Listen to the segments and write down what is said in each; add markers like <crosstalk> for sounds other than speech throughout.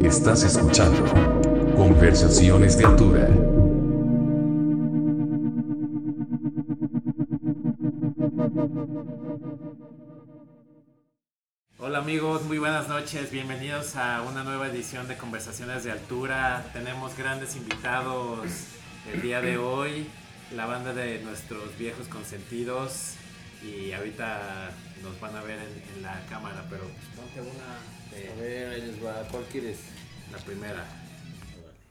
Estás escuchando Conversaciones de Altura. Hola amigos, muy buenas noches, bienvenidos a una nueva edición de Conversaciones de Altura. Tenemos grandes invitados el día de hoy, la banda de nuestros viejos consentidos y ahorita nos van a ver en, en la cámara, pero pues ponte una de A ver, ahí les va. ¿Cuál quieres? la primera.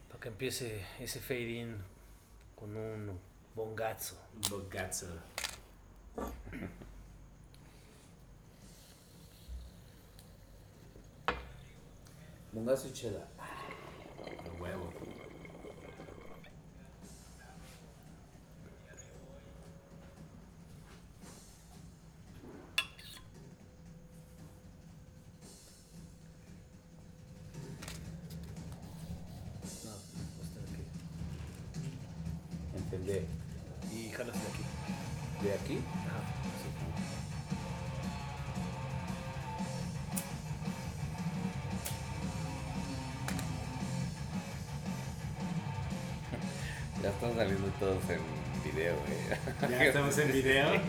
Para que empiece ese fade in con un bongazo. Bogazzo. Bungazo y chela. A huevo. Todos en video, güey. Ya estamos en video. <laughs>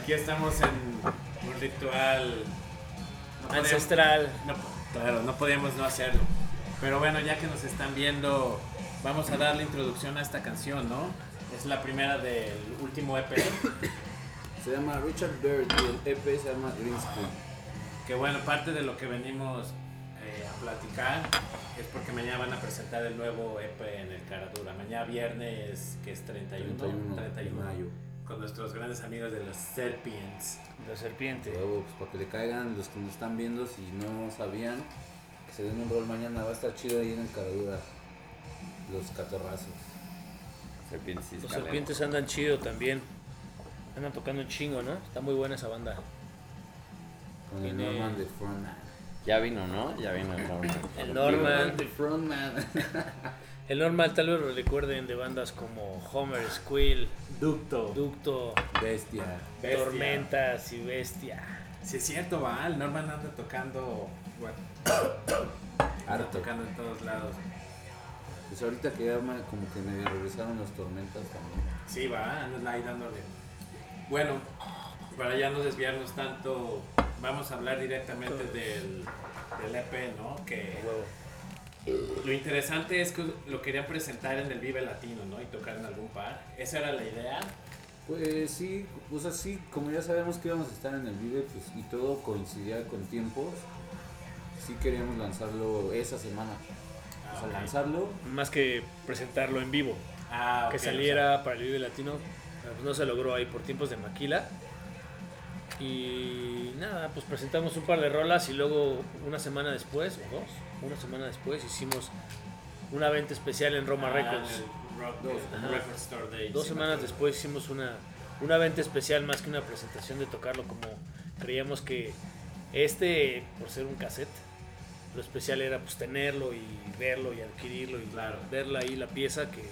Aquí estamos en un ritual no podíamos- Ancestral. No, claro, no podíamos no hacerlo. Pero bueno, ya que nos están viendo, vamos a darle introducción a esta canción, ¿no? Es la primera del último EP. Se llama Richard Bird y el EP se llama Green School. Que bueno, parte de lo que venimos eh, a platicar es porque mañana van a presentar el nuevo EP en el Caradura. Mañana viernes, que es 31, 31 31, de mayo. Con nuestros grandes amigos de los Serpients. La serpiente. Huevo, pues para que le caigan los que nos están viendo, si no sabían, que se den un rol mañana. Va a estar chido ahí en el Caradura. Los catorrazos. Serpientes y Los serpientes andan chido también. Andan tocando un chingo, ¿no? Está muy buena esa banda. Con el Norman de Frontman. Ya vino, ¿no? Ya vino el Norman. El Norman. De Frontman. <laughs> El normal tal vez lo recuerden de bandas como Homer, Squill, Ducto. Ducto, Bestia. Bestia. Tormentas y Bestia. Sí, es cierto, va. El Norman anda tocando. Bueno, <coughs> anda tocando en todos lados. Pues ahorita que ya como que medio regresaron las tormentas también. Sí, va, anda ahí dándole. Bueno, para ya no desviarnos tanto, vamos a hablar directamente del, del EP, ¿no? Que lo interesante es que lo querían presentar en el Vive Latino, ¿no? Y tocar en algún par. Esa era la idea. Pues sí, o sea, sí, como ya sabemos que íbamos a estar en el Vive pues, y todo coincidía con tiempos, sí queríamos lanzarlo esa semana. O sea, ok. lanzarlo, Más que presentarlo en vivo. Ah, que saliera para el Vive Latino. pues no se logró ahí por tiempos de maquila. Y nada, pues presentamos un par de rolas y luego una semana después, o dos, una semana después hicimos una venta especial en Roma Records. ah, el rock- Dos. Record Store Day, Dos sí, semanas después hicimos una, una venta especial más que una presentación de tocarlo como creíamos que este, por ser un cassette, lo especial era pues tenerlo y verlo y adquirirlo y Claro. verla ahí la pieza que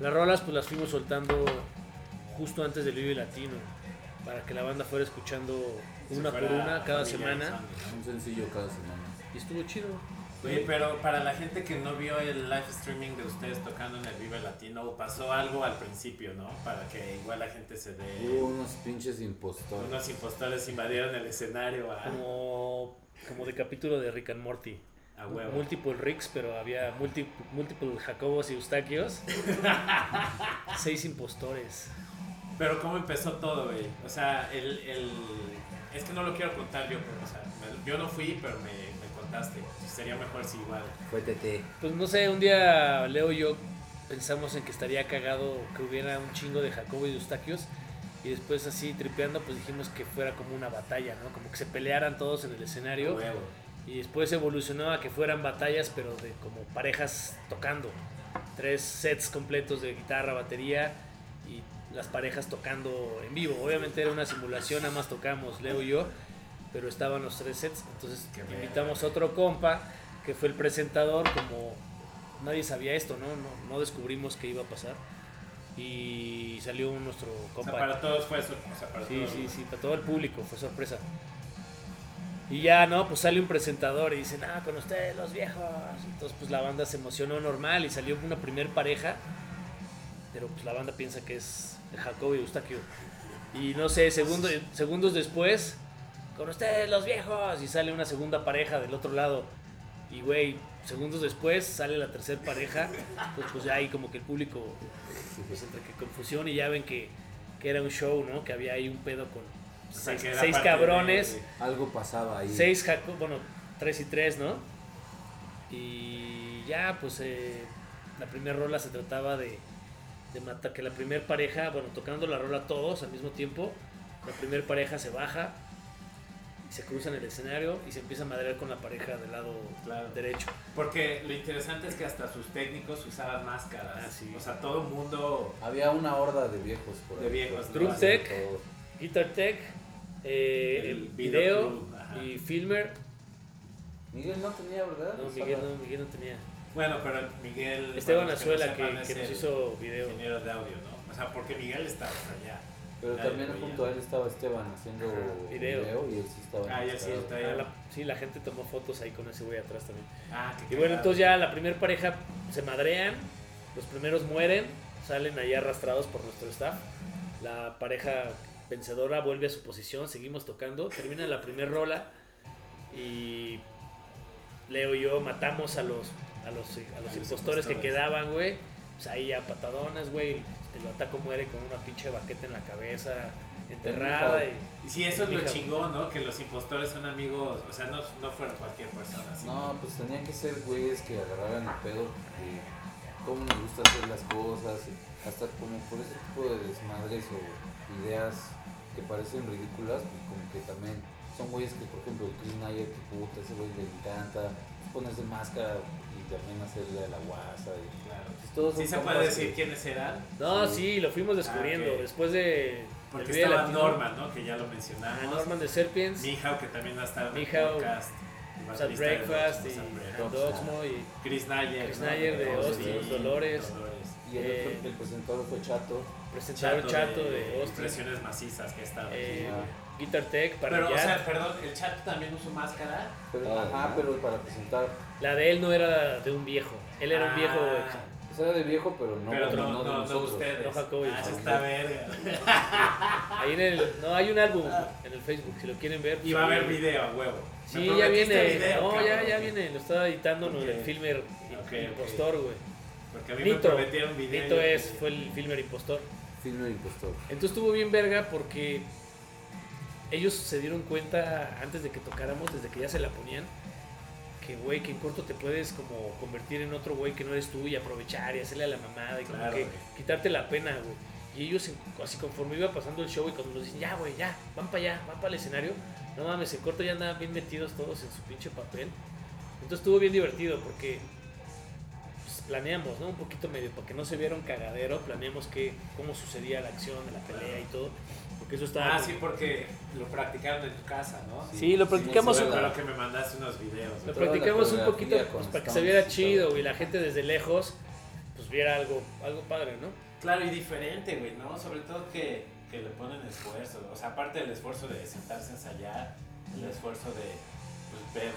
las rolas pues las fuimos soltando justo antes del Vive Latino para que la banda fuera escuchando una por una cada semana un sencillo cada semana. y estuvo chido. Oye, pero para la gente que no vio el live streaming de ustedes tocando en el Vive Latino, pasó algo al principio, ¿no? Para que igual la gente se dé... Hubo unos pinches impostores. Unos impostores invadieron el escenario a, Como, como de capítulo de Rick and Morty. a huevo. Multiple Ricks, pero había multi, múltiples Jacobos y Eustaquios. <laughs> Seis impostores. Pero ¿cómo empezó todo, güey? O sea, el, el... Es que no lo quiero contar yo, pero, o sea, me- yo no fui, pero me, me contaste. Sería mejor si igual. Fue TT. Pues no sé, un día Leo y yo pensamos en que estaría cagado que hubiera un chingo de Jacobo y de Eustaquios. Y después así tripeando, pues dijimos que fuera como una batalla, ¿no? Como que se pelearan todos en el escenario. huevo. Y después evolucionó a que fueran batallas, pero de como parejas tocando. Tres sets completos de guitarra, batería las parejas tocando en vivo. Obviamente era una simulación, nada más tocamos Leo y yo, pero estaban los tres sets. Entonces Qué invitamos a otro compa que fue el presentador, como nadie sabía esto, ¿no? No, no descubrimos qué iba a pasar. Y salió nuestro O sea, compa. para todos fue sorpresa. Para Sí, todos. sí, sí, para todo el público, fue sorpresa. Y ya, ¿no? Pues sale un presentador y dicen, ah, con ustedes los viejos. Entonces, pues la banda se emocionó normal y salió una primer pareja. Pero pues la banda piensa que es Jacobo y Eustaquio. Y no sé, segundo, segundos después, con ustedes los viejos. Y sale una segunda pareja del otro lado. Y güey, segundos después sale la tercera pareja. Pues, pues ya ahí como que el público, pues entre que confusión y ya ven que, que era un show, ¿no? Que había ahí un pedo con O sea, seis, cabrones. de- Algo pasaba ahí. Seis Jaco, bueno, tres y tres, ¿no? Y ya, pues eh, la primera rola se trataba de, de matar, que la primera pareja, bueno, tocando la rola todos al mismo tiempo, la primera pareja se baja y se cruza en el escenario y se empieza a madrear con la pareja del lado Claro. derecho. Porque lo interesante es que hasta sus técnicos usaban máscaras. Ah, sí. O sea, todo el mundo Había una horda de viejos por De ahí. viejos, ¿no? Drum Tech, Todo. Guitar Tech, eh, El el video video y filmer. Miguel no tenía, ¿verdad? No, Miguel no, Miguel no tenía. Bueno, pero Miguel. Esteban Azuela que, nos hizo video. Ingeniero de audio, ¿no? O sea, porque Miguel estaba allá. Pero Nadie también junto a él estaba Esteban haciendo video. video. y él sí estaba. Ah, ya sí, está Ah, bien. la- sí, la gente tomó fotos ahí con ese güey atrás también. Ah, qué Y bueno, entonces ya la primera pareja se madrean, los primeros mueren, salen ahí arrastrados por nuestro staff. La pareja vencedora vuelve a su posición, seguimos tocando, termina la primera rola y Leo y yo matamos a los a los, a los impostores que quedaban, güey. Pues ahí a patadones, güey. El ataco muere con una pinche baqueta en la cabeza, enterrada. Y, Y sí, eso es lo chingón, ¿no? Que los impostores son amigos, o sea, no, no fueron cualquier persona. No, pues tenían que ser güeyes que agarraran el pedo de cómo nos gusta hacer las cosas, hasta como por ese tipo de desmadres o ideas que parecen ridículas, pues como que también son güeyes que, por ejemplo, Chris Nayer, que puta, ese güey le encanta ponerse máscara también hacerle a la guasa. Y, Claro. pues, ¿Sí se puede decir que- quiénes eran? No, Sí. sí, lo fuimos descubriendo. Ah. Después de. Porque estaba Latino, Norman, ¿no? Que ya lo ah, mencionamos. Norman de Serpients, Mijao, que también va a estar en el podcast. el Sad baterista de Breakfast y. Doxmo y Chris Nayer. Chris ¿no? Nayer de Austin, Dolores. Y el, Eh, otro, el presentador fue Chato. presentaron Chato de, Austin, Impresiones macizas que estaba. eh, Ah. Guitar Tech para Pero, o sea, perdón, el Chato también usó máscara. Pero, Ah, ajá, no. pero para presentar. La de él no era de un viejo. Él era un viejo. Ah, Pues era de viejo, pero no, pero no, no, no, de no, nosotros. ustedes. No Jacobo y ah, eso está verga. <laughs> Ahí en el. No, hay un álbum en el Facebook. Si lo quieren ver. Y va a pues, haber video huevo. Sí, Me ya viene. video, no, ya, cabrón. ya viene. Lo estaba editando ¿no? Ok. el filmer Ok, ok. impostor, güey. Porque a mí me Nito. prometieron video. Nito es, quería. fue el filmer impostor. Filmer impostor. Entonces estuvo bien verga porque ellos se dieron cuenta antes de que tocáramos, desde que ya se la ponían, que güey, que en corto te puedes como convertir en otro güey que no eres tú y aprovechar y hacerle a la mamada y como que quitarte la pena, güey. Y ellos, así conforme iba pasando el show y cuando nos dicen, ya, güey, ya, van para allá, van para el escenario, no mames, en corto ya andaban bien metidos todos en su pinche papel. Entonces estuvo bien divertido porque pues, planeamos, ¿no? Un poquito medio, para que no se viera un cagadero, planeamos que, cómo sucedía la acción la pelea y todo. Porque eso estaba... Ah, sí, porque lo practicaron en tu casa, ¿no? Sí, lo practicamos sí, Recuerdo que me mandaste unos videos. Lo practicamos un poquito pues, para que se viera chido y la gente desde lejos pues viera algo, algo padre, ¿no? Claro, y diferente, güey, ¿no? Sobre todo que, que le ponen esfuerzo. O sea, aparte del esfuerzo de sentarse a ensayar, el esfuerzo de pues, ver.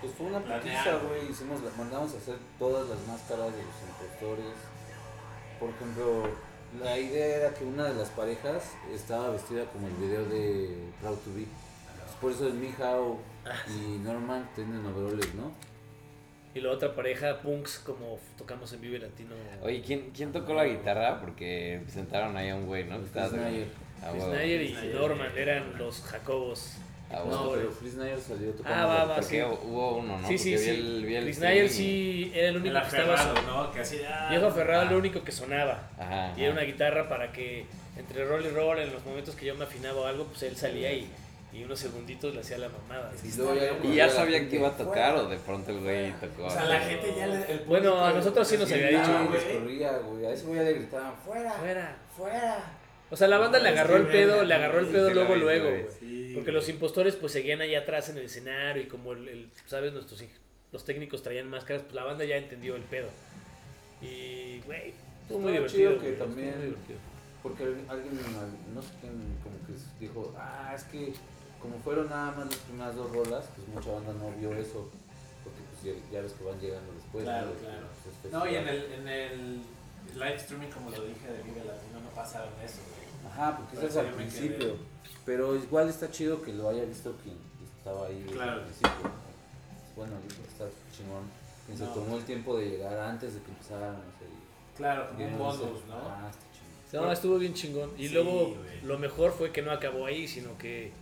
Pues fue una putiza, güey. Hicimos, la- mandamos a hacer todas las máscaras de los impostores. Por ejemplo, la idea era que una de las parejas estaba vestida como el video de Proud to Be. Pues por eso el Mijao y Norman tienen overoles, ¿no? Y la otra pareja, punks, como tocamos en Vive Latino. Oye, ¿quién, ¿quién tocó la guitarra? Porque presentaron ahí a un güey, ¿no? Estaba- Nayer. Ah. Nayer y. Norman eran los Jacobos. Ah, No, pero Chris Nayer salió tocando. Ah, va, va. Porque hubo uno, ¿no? sí, sí, sí. vi el- el Chris Nayer sí era el único El que estaba... aferrado, son- ¿no? Que así. ah, Viejo aferrado era Ah. lo único que sonaba. Ajá. Y era una guitarra para que entre roll y roll, en los momentos que yo me afinaba o algo, pues él salía y, y unos segunditos le hacía la mamada. Y luego ya Y cuando ya la sabía gente que iba a fuera, tocar o de pronto el güey tocó. O sea, la gente ya le. el Bueno, a nosotros sí nos había dicho, Ah, corría, güey. A ese güey ya le gritaban, fuera, Fuera. fuera. O sea, la banda le agarró el pedo, le agarró el sí, pedo sí luego, luego, güey. Porque los impostores pues seguían allá atrás en el escenario y como el, el- sabes, nuestros los técnicos traían máscaras, pues la banda ya entendió el pedo. Y, güey, Estuvo muy divertido. chido que güey, también- muy divertido. Porque alguien, no sé quién, como que dijo, ah, es que como fueron nada más las primeras dos rolas, pues mucha banda no vio eso. Porque pues ya, ya ves que van llegando después. Claro, ¿no? claro. Pues, es No, y en el, en el live streaming, como lo dije de Vive Latino, no pasaron eso, güey. Ajá, porque Por eso es al principio. quedé. Pero igual está chido que lo haya visto quien estaba ahí Claro. al principio. Bueno, está chingón. Quien se No. tomó el tiempo de llegar antes de que empezaran. No sé, Claro, como un bonus, ¿no? Ah, está chingón. No, estuvo bien chingón. Y Sí, luego lo mejor fue que no acabó ahí, sino que,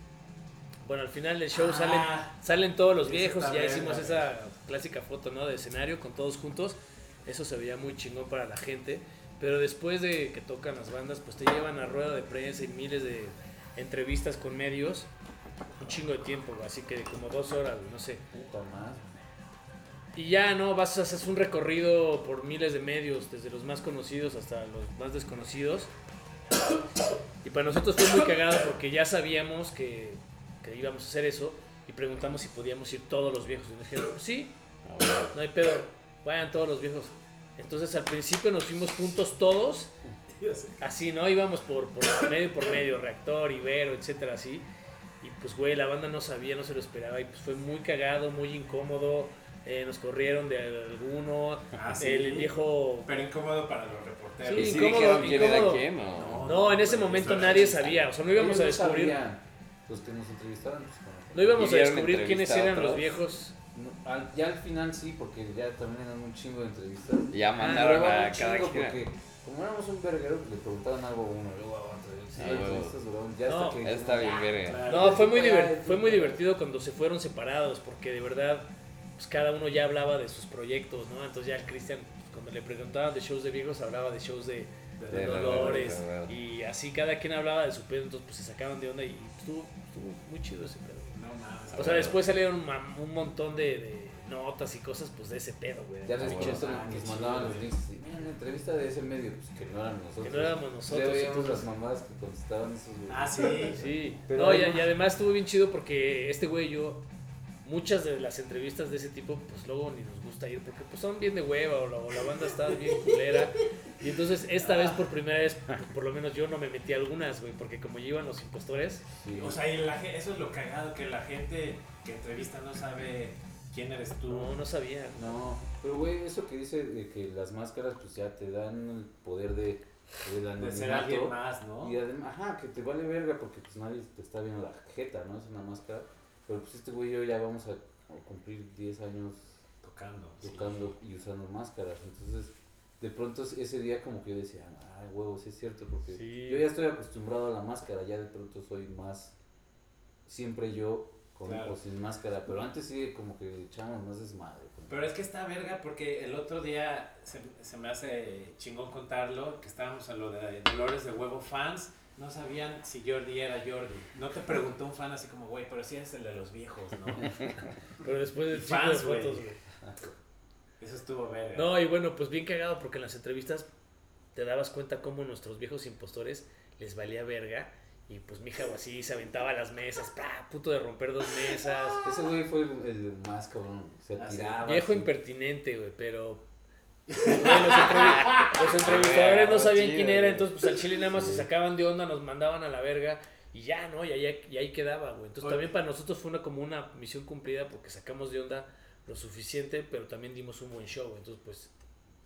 bueno, al final del show Ah, salen, salen todos los viejos y ya verga, hicimos esa clásica foto, ¿no? De escenario con todos juntos. Eso se veía muy chingón para la gente. Pero después de que tocan las bandas, pues te llevan a rueda de prensa y miles de entrevistas con medios. Un chingo de tiempo, así que como dos horas, no sé. Y ya, ¿no? Vas a hacer un recorrido por miles de medios, desde los más conocidos hasta los más desconocidos. Y para nosotros fue muy cagado porque ya sabíamos que, que íbamos a hacer eso y preguntamos si podíamos ir todos los viejos. Y nos dijeron, sí, no hay pedo, vayan todos los viejos. Entonces al principio nos fuimos juntos todos, así, ¿no? Íbamos por, por <coughs> medio por medio, reactor, Ibero, etcétera, así. Y pues, güey, la banda no sabía, no se lo esperaba. Y pues fue muy cagado, muy incómodo. eh, nos corrieron de alguno. Ah, sí. El viejo. Pero incómodo para los reporteros. Sí, ¿Y si incómodo, dijeron quién era quién o...? No, en ese momento nadie sabía. O sea, no íbamos a Ellos descubrir. Los que nos entrevistaron, pues No íbamos a ¿Y dieron descubrir quiénes eran los viejos. No, al- ya al final sí, porque ya también eran un chingo de entrevistas. Ya Ah, mandaron a un cada chingo quien. porque como éramos un verguero, pues le preguntaban algo a uno, luego a otro. Sí, Ah, huevo. entrevistas duraban- ya No, hasta que Está bien, dijimos, verga. Claro. No, fue muy, fue muy divertido cuando se fueron separados, porque de verdad, pues cada uno ya hablaba de sus proyectos, ¿no? Entonces ya Cristian, pues, cuando le preguntaban de shows de viejos, hablaba de shows de, de De Dolores, y así cada quien hablaba de su pedo, entonces pues se sacaban de onda y estuvo, estuvo muy chido ese pedo. O sea, después salieron un montón de, de notas y cosas, pues de ese pedo, güey. Ya que- Ah, qué nos chido, mandaban los links y miren la entrevista de ese medio, pues que no eran nosotros. Que no éramos nosotros, Ya veíamos entonces- las mamadas que contestaban esos güeyes. Ah, sí. Sí, Pero no, y, además- y además estuvo bien chido porque este güey y yo, muchas de las entrevistas de ese tipo, pues luego ni nos gusta ir porque pues son bien de hueva o la, o la banda está bien culera. Y entonces esta vez por primera vez, por lo menos yo no me metí a algunas, güey, porque como llevan los impostores, Sí. O sea, y la, eso es lo cagado, que la gente que entrevista no sabe quién eres tú. no, no sabía. No, pero güey, eso que dice de que las máscaras pues ya te dan el poder de, de ser alguien más, ¿no? Y además, ajá, que te vale verga porque pues nadie te está viendo la jeta, ¿no? Es una máscara. Pero pues este güey y yo ya vamos a, cumplir 10 años Tocando. sí. tocando y usando máscaras. Entonces, de pronto ese día como que yo decía, ay, huevo, sí es cierto, porque Sí. yo ya estoy acostumbrado a la máscara, ya de pronto soy más, siempre yo con Claro. o sin máscara, pero antes sí como que echamos más desmadre. Pero es que está verga porque el otro día se, se me hace chingón contarlo, que estábamos en lo de Dolores de Huevo fans, no sabían si Jordi era Jordi. No te preguntó un fan así como, güey, pero si eres el de los viejos, ¿no? <laughs> Pero después de Fans, güey. Eso estuvo verga. No, y bueno, pues bien cagado porque en las entrevistas te dabas cuenta cómo nuestros viejos impostores les valía verga. Y pues mi hija así se aventaba a las mesas, ¡pra! puto de romper dos mesas. <laughs> Ese güey fue el, el más cabrón, se Ah, tiraba. Viejo así. impertinente, güey, pero. güey, los, entrevi- <laughs> los entrevistadores no sabían quién era, entonces pues al chile nada más se sacaban de onda, nos mandaban a la verga y ya, ¿no? Y ahí, y ahí quedaba, güey. Entonces Oye. también para nosotros fue una, como una misión cumplida porque sacamos de onda lo suficiente, pero también dimos un buen show. Entonces, pues,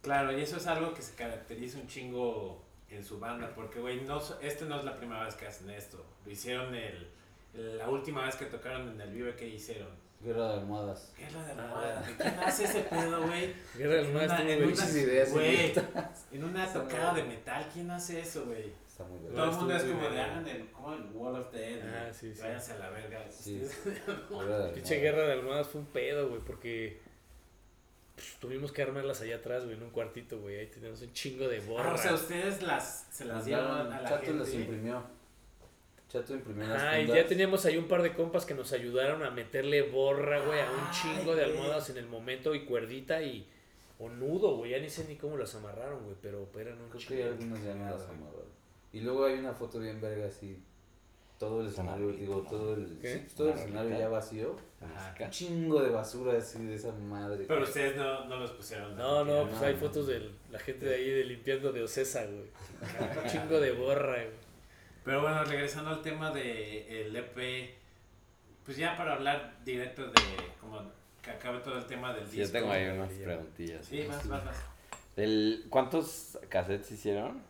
Claro, y eso es algo que se caracteriza un chingo en su banda, porque, güey, no, este no es la primera vez que hacen esto. Lo hicieron el, el- la última vez que tocaron en el Vive que hicieron. Guerra de almohadas. ¿Qué es lo de moda? ¿Quién hace ese pedo, güey? Guerra en bien una- Muchas ideas Güey, en una <laughs> tocada de metal, ¿quién hace eso, güey? Está muy Todo el mundo es como de, hagan el, como el Wall of Dead. Ah, sí, sí. Váyanse a la verga. Sí. Ustedes- <laughs> Guerra de pinche almohadas. guerra de almohadas fue un pedo, güey, porque pues, tuvimos que armarlas allá atrás, güey, en un cuartito, güey. Ahí teníamos un chingo de Ah, borra. o sea, ustedes las, se las dieron a la Chato las gente. imprimió. Chato imprimió las Ah, y fundas. ya teníamos ahí un par de compas que nos ayudaron a meterle borra, güey, a un Ay, chingo de güey. almohadas en el momento y cuerdita y o nudo, güey, ya ni sé ni cómo las amarraron, güey, pero eran un Creo que chingo. hay algunas ya no las. Y luego hay una foto bien verga así. todo el escenario, digo, todo el, todo el escenario ya vacío. Ajá. Un chingo de basura así de esa madre. Pero ustedes no, no los pusieron. No, no, pues no, hay no. fotos de la gente de ahí de limpiando de Ocesa, güey. Un chingo de borra, güey. Pero bueno, regresando al tema de el EP, pues ya para hablar directo de como que acabe todo el tema del Sí, yo disco. tengo ahí unas preguntillas. Sí, vas, vas. Del- ¿Cuántos cassettes hicieron?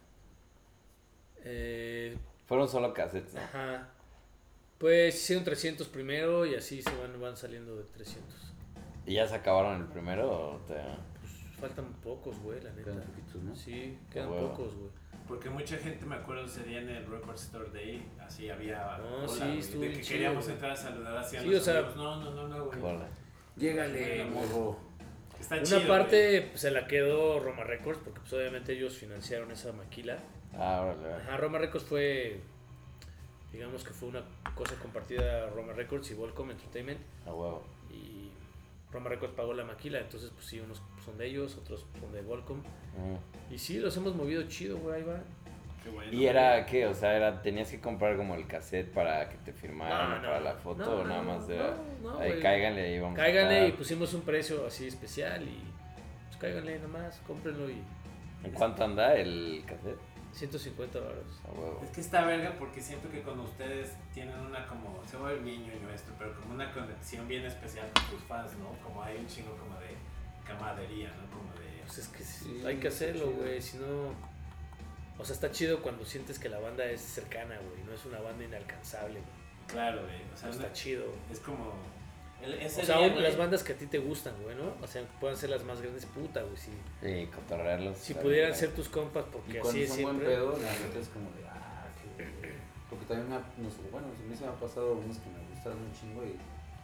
Eh, Fueron solo cassettes, ¿no? ajá. Pues hicieron 300 primero y así se van, van saliendo de 300. ¿Y ya se acabaron el primero o te... Pues faltan pocos, güey, la neta. Quedan poquitos, ¿no? Sí, quedan huevo. pocos, güey. Porque mucha gente, me acuerdo, ese día en el Record Store Day, así había. No, sí, güey, estuvo De que chido, queríamos güey. entrar a saludar así a Sí, los o sea- amigos. No, no, no, no, güey. Bola. Llégale, morro. Está Una chido, parte pues, se la quedó Roma Records porque pues, obviamente ellos financiaron esa maquila. Ah, órale. Ajá, Roma Records fue, digamos que fue una cosa compartida Roma Records y Volcom Entertainment. A huevo. Y Roma Records pagó la maquila, entonces pues sí, unos son de ellos, otros son de Volcom. Mm. Y sí, los hemos movido chido, güey, ahí va. Qué bueno, ¿Y era qué? O sea, era, ¿tenías que comprar como el cassette para que te firmaran No, no, para la foto no, o nada más no, ahí güey. cáiganle y vamos a Cáiganle y estar. pusimos un precio así especial y pues cáiganle nomás, cómprenlo y ¿En cuánto anda el cassette? 150 dólares. Es que está verga porque siento que con ustedes tienen una como, se vuelve bien ñoño esto, pero como una conexión bien especial con tus fans, ¿no? Como hay un chingo como de camaradería, ¿no? Como de... Pues es que sí, hay que hacerlo, güey, si no... O sea, está chido cuando sientes que la banda es cercana, güey, no es una banda inalcanzable, güey. Claro, güey. O sea, Está chido. es como... el- ese O sea, día, un- güey, las bandas que a ti te gustan, güey, ¿no? O sea, puedan ser las más grandes, puta, güey, si, Y cotorrearlos. si pudieran ser tus compas, porque así es son buen siempre... pedo, la neta es como de, ah, qué Porque también me ha, no sé, bueno, a mí se me ha pasado unos que me gustan un chingo y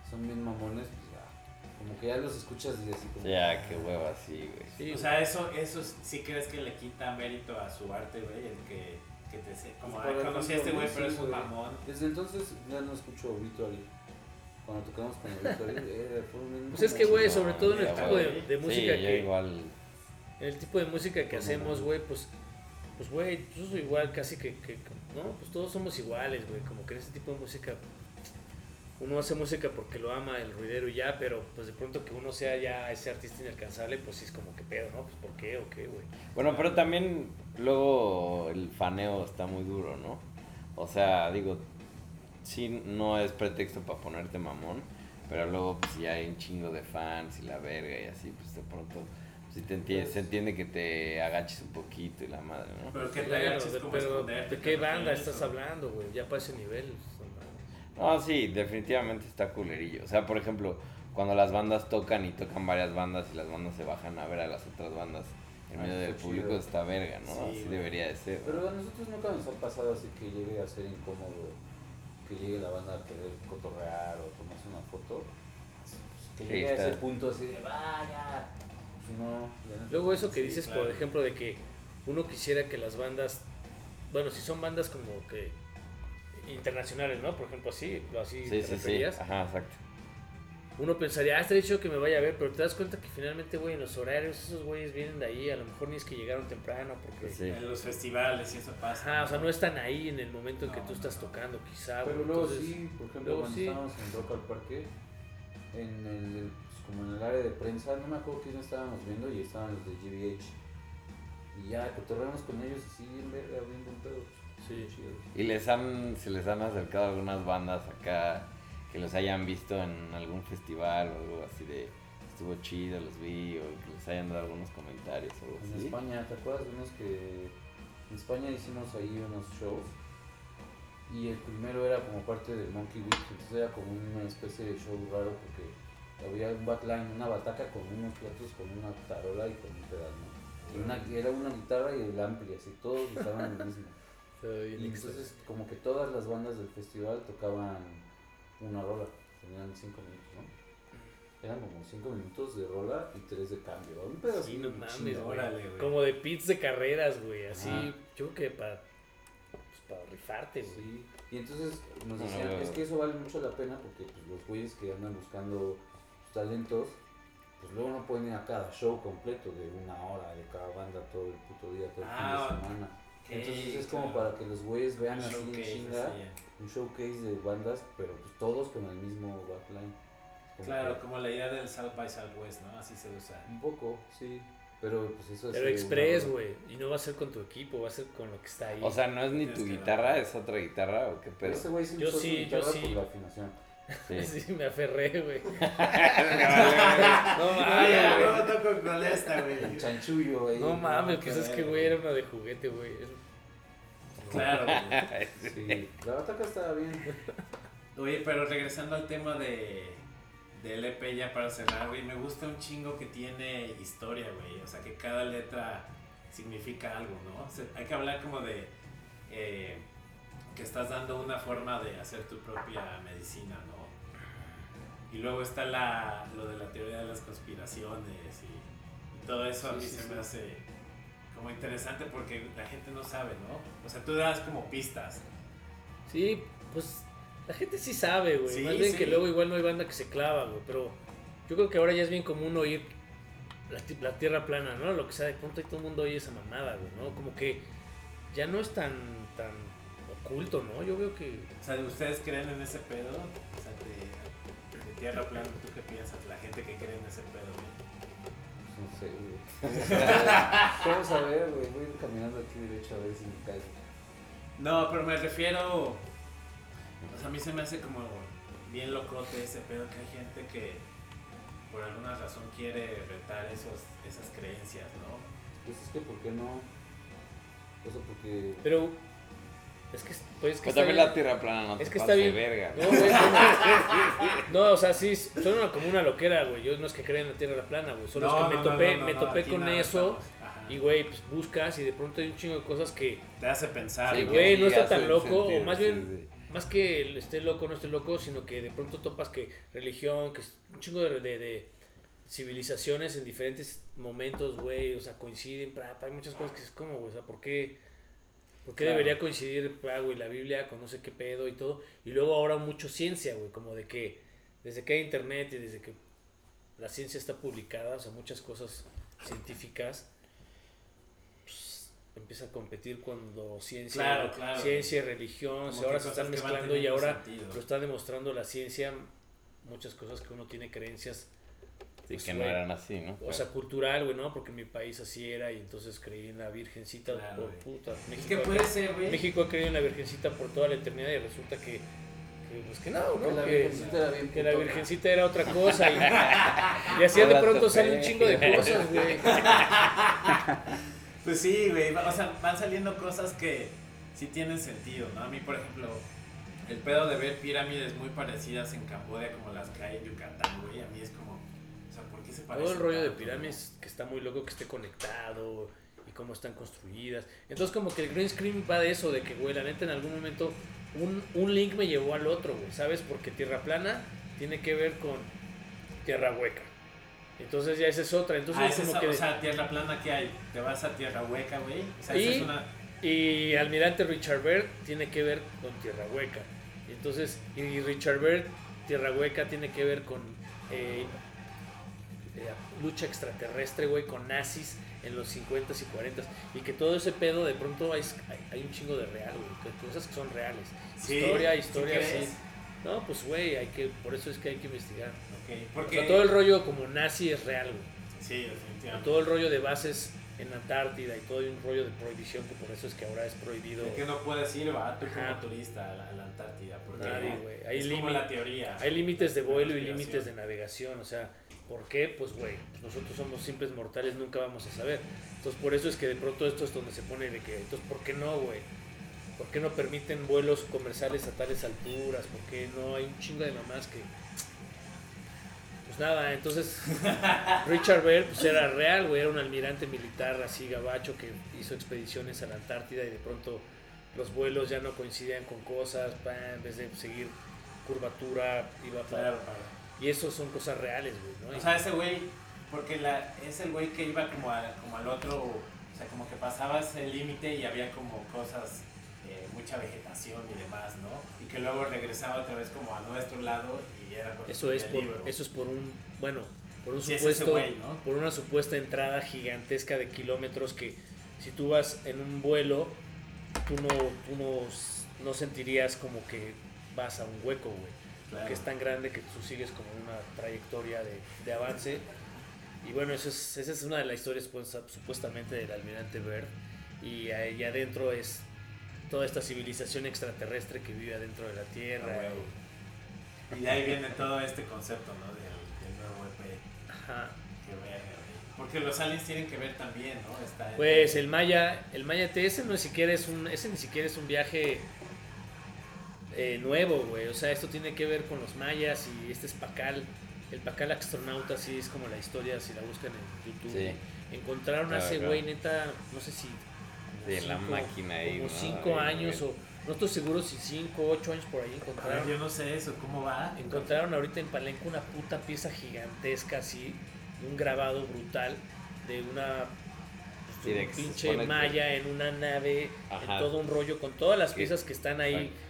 son bien mamones, pues ya, como que ya los escuchas y así como... Ya, qué hueva, sí, güey. Sí, O sea, eso, eso sí crees que le quita mérito a su arte, güey, el que, que te sé, como, Pues, "Ay, por conocí a este güey, pero sí, es un mamón. Desde entonces ya no escucho Obituary. Cuando tocamos con Obituary, <laughs> eh, fue un... Pues es que, güey, sobre todo en el tipo de, güey. de música sí, yo que... igual... En el tipo de música que hacemos, güey, pues... Pues, güey, yo soy igual casi que, que... No, pues todos somos iguales, güey. Como que en ese tipo de música... Uno hace música porque lo ama el ruidero y ya, pero pues de pronto que uno sea ya ese artista inalcanzable, pues sí es como que pedo, ¿no? Pues ¿por qué o qué, güey? Bueno, pero también luego el faneo está muy duro, ¿no? O sea, digo, sí, no es pretexto para ponerte mamón, pero luego pues ya hay un chingo de fans y la verga y así, pues de pronto sí te entiende, se entiende que te agaches un poquito y la madre, ¿no? Pero que te Claro, agaches de- pero ¿de qué banda estás o- hablando, güey? Ya para ese nivel. pues, no sí, definitivamente está culerillo. O sea, por ejemplo, cuando las bandas tocan y tocan varias bandas y las bandas se bajan a ver a las otras bandas en Ah, medio del público chido. está verga, ¿no? Sí, así güey. debería de ser. Pero a nosotros nunca nos ha pasado así que llegue a ser incómodo, que llegue la banda a querer cotorrear o tomarse una foto. Pues, que Sí, llegue a ese punto así de, vaya. Pues no, Luego eso que Sí, dices, claro. por ejemplo, de que uno quisiera que las bandas, bueno, si son bandas como que internacionales, ¿no? Por ejemplo, así, así Sí, te sí, sí. referías. Ajá, exacto. Uno pensaría, ah, está dicho que me vaya a ver, pero te das cuenta que finalmente, güey, en los horarios esos güeyes vienen de ahí, a lo mejor ni es que llegaron temprano, porque... Sí. En los festivales y eso pasa. Ajá, o sea, no están ahí en el momento en que No, tú estás no, no. tocando, quizá, Pero luego entonces- sí, por ejemplo, cuando sí. estábamos en Rock al Parque, en el, pues, como en el área de prensa, no me acuerdo quién estábamos viendo y estaban los de GBH. Y ya cotorreamos con ellos así, en verga, abriendo un pedo. Sí. chido. ¿Y les han, se les han acercado algunas bandas acá que los hayan visto en algún festival o algo así de estuvo chido, los vi, o que les hayan dado algunos comentarios o algo En así? España, ¿te acuerdas de unos que en España hicimos ahí unos shows? Y el primero era como parte del Monkey Week, entonces era como una especie de show raro porque había un backline, una bataca con unos platos, con una tarola y con un pedal, ¿no? Y una, era una guitarra y el ampli, así todos usaban lo mismo. <laughs> Y entonces como que todas las bandas del festival tocaban una rola, tenían cinco minutos, ¿no? Eran como cinco minutos de rola y tres de cambio. Un Sí, no mames, güey. Órale, güey. Como de pits de carreras, güey, así, Ajá. yo creo que para, pues, para rifarte, güey. Sí, y entonces nos No, decían, no, no. es que eso vale mucho la pena porque pues, los güeyes que andan buscando sus talentos, pues luego no pueden ir a cada show completo de una hora de cada banda todo el puto día, todo el Ah, fin de semana. Entonces es como para que los güeyes vean así en chinga así. un showcase de bandas, pero pues todos con el mismo backline. Como Claro, que- como la idea del South by Southwest, ¿no? Así se usa. Un poco, sí. Pero pues eso es. Pero Express, una- güey. Y no va a ser con tu equipo, va a ser con lo que está ahí. O sea, ¿no es ni tu guitarra, es otra guitarra o qué pedo? Ese güey sí Yo sí, yo guitarra sí. por la afinación. Sí. <laughs> sí, me aferré, güey. <laughs> no mames, güey. no toco con esta, güey. El chanchullo, güey. No mames, no, pues es que, güey, era una de juguete, güey. Claro, güey. <laughs> Sí, la bataca estaba bien. Oye, pero regresando al tema de del EP ya para cerrar, güey, me gusta un chingo que tiene historia, güey. O sea, que cada letra significa algo, ¿no? O sea, hay que hablar como de eh, que estás dando una forma de hacer tu propia medicina, ¿no? Y luego está la, lo de la teoría de las conspiraciones y, y todo eso a mí sí, se sí. me hace como interesante porque la gente no sabe, ¿no? O sea, tú das como pistas. Sí, pues la gente sí sabe, güey. Más bien que luego igual no hay banda que se clava, güey. Pero yo creo que ahora ya es bien común oír la, la tierra plana, ¿no? Lo que sea, de pronto ahí todo el mundo oye esa mamada, güey, ¿no? Como que ya no es tan, tan oculto, ¿no? Yo veo que... O sea, ¿ustedes creen en ese pedo? Tierra plana, ¿tú qué piensas? La gente que cree en ese pedo, güey. No sé, güey. <laughs> Vamos a ver, güey. Voy a ir caminando aquí derecho a ver si me caigo. No, pero me refiero. O sea, a mí se me hace como bien locote ese pedo que hay gente que por alguna razón quiere retar esos, esas creencias, ¿no? Pues es que, ¿por qué no? O sea, porque. Pero es que, pues, es que Pero está también bien- la tierra plana no Es te que está de bien. verga. No, güey, no, <laughs> no, o sea, sí, suena como una loquera, güey. Yo no es que crea en la tierra plana, güey. Solo No, es que me topé, no, no, me no, topé con eso. Y, güey, pues buscas y de pronto hay un chingo de cosas que, Te hace pensar, Sí, ¿no? güey, no está tan loco, o más sí, bien- sí. más que esté loco o no esté loco, sino que de pronto topas que religión, que es un chingo de, de- de civilizaciones en diferentes momentos, güey, o sea, coinciden, pra, pra, hay muchas cosas que es como, güey, o sea, ¿por qué, por qué Claro. debería coincidir, pra, güey, la Biblia con no sé qué pedo y todo? Y luego ahora mucho ciencia, güey, como de que desde que hay internet y desde que la ciencia está publicada, o sea, muchas cosas científicas, pues, empieza a competir cuando ciencia, Claro, claro. ciencia y religión, Como ahora se están mezclando y ahora sentido. lo está demostrando la ciencia, muchas cosas que uno tiene creencias, Sí, pues, que no eran así, ¿no? o sea, cultural, güey, ¿no? Porque en mi país así era y entonces creí en la Virgencita, Claro, por güey. puta. Es México, que puede ser, güey. México ha creído en la Virgencita por toda la eternidad y resulta que, que, pues que no, Que la Que- virgencita era bien que la virgencita era otra cosa y, <laughs> y así de pronto sale un chingo de cosas, <laughs> güey. Pues sí, güey. O sea, van saliendo cosas que sí tienen sentido, ¿no? A mí, por ejemplo, el pedo de ver pirámides muy parecidas en Camboya como las que hay en Yucatán, güey. A mí es como, se Todo el rollo de pirámides que está muy loco que esté conectado y cómo están construidas. Entonces como que el green screen va de eso, de que, güey, la neta en algún momento un, un link me llevó al otro, güey, ¿sabes? Porque tierra plana tiene que ver con tierra hueca. Entonces ya esa es otra. Entonces Ah, es como esa- que... o sea, tierra plana que hay. Te vas a tierra hueca, güey. O sea, Y- es una. Y Almirante Richard Byrd tiene que ver con Tierra Hueca. Entonces, y Richard Byrd, Tierra Hueca, tiene que ver con eh, eh, lucha extraterrestre, güey, con nazis en los 50s y 40s. Y que todo ese pedo, de pronto hay, hay, hay un chingo de real, güey. Cosas que son reales. Sí, historia, ¿sí historia, sí. No, pues, güey, hay que, por eso es que hay que investigar. O porque. sea, todo el rollo como nazi es real, güey. Sí, definitivamente. Todo el rollo de bases en Antártida y todo un rollo de prohibición, que por eso es que ahora es prohibido. De que no puedes ir, va, tú como turista a la, a la Antártida. Porque Nadie, güey. Hay es. Hay límites de vuelo y límites de navegación, o sea, ¿por qué? Pues, güey, nosotros somos simples mortales, nunca vamos a saber. Entonces, por eso es que de pronto esto es donde se pone de que, entonces, ¿por qué no, güey? ¿Por qué no permiten vuelos comerciales a tales alturas? ¿Por qué no? Hay un chingo de mamás que... Pues nada, entonces <laughs> Richard Bell pues era real, güey, era un almirante militar así gabacho que hizo expediciones a la Antártida y de pronto los vuelos ya no coincidían con cosas, en vez de seguir curvatura, iba para... Claro, claro. Y eso son cosas reales, güey, ¿no? O sea, ese güey, porque la, es el güey que iba como, a- como al otro, o sea, como que pasabas el límite y había como cosas, eh, mucha vegetación y demás, ¿no? Y que luego regresaba otra vez como a nuestro lado y era con eso es por, libro. eso es por un, bueno, por un es supuesto, güey, ¿no? por una supuesta entrada gigantesca de kilómetros que si tú vas en un vuelo tú no, tú no, no sentirías como que vas a un hueco, güey. Claro. Que es tan grande que tú sigues como una trayectoria de, de avance. Y bueno, eso es, esa es una de las historias pues, supuestamente del almirante Byrd. Y ahí adentro es toda esta civilización extraterrestre que vive adentro de la Ah, Tierra. huevo. Y de ahí viene todo este concepto, ¿no? Del, del nuevo EP. Ajá. Verga, güey. Porque los aliens tienen que ver también, ¿no? Está Pues el Maya, el Maya T, ese no siquiera es un, ese ni siquiera es un viaje eh, nuevo, güey. O sea, esto tiene que ver con los mayas y este es Pacal. El Pacal astronauta, sí es como la historia, si la buscan en YouTube. Sí. Encontraron a ese claro. güey, neta, no sé si. en la máquina ahí, Como ¿no? cinco Ahí, años o. No estoy seguro si cinco, ocho años por ahí encontraron. yo no sé eso, ¿cómo va? Encontraron ahorita en Palenque una puta pieza gigantesca así, un grabado brutal de una pues, de de un pinche maya en una nave, Ajá. en todo un rollo con todas las Que- piezas que están ahí Exacto.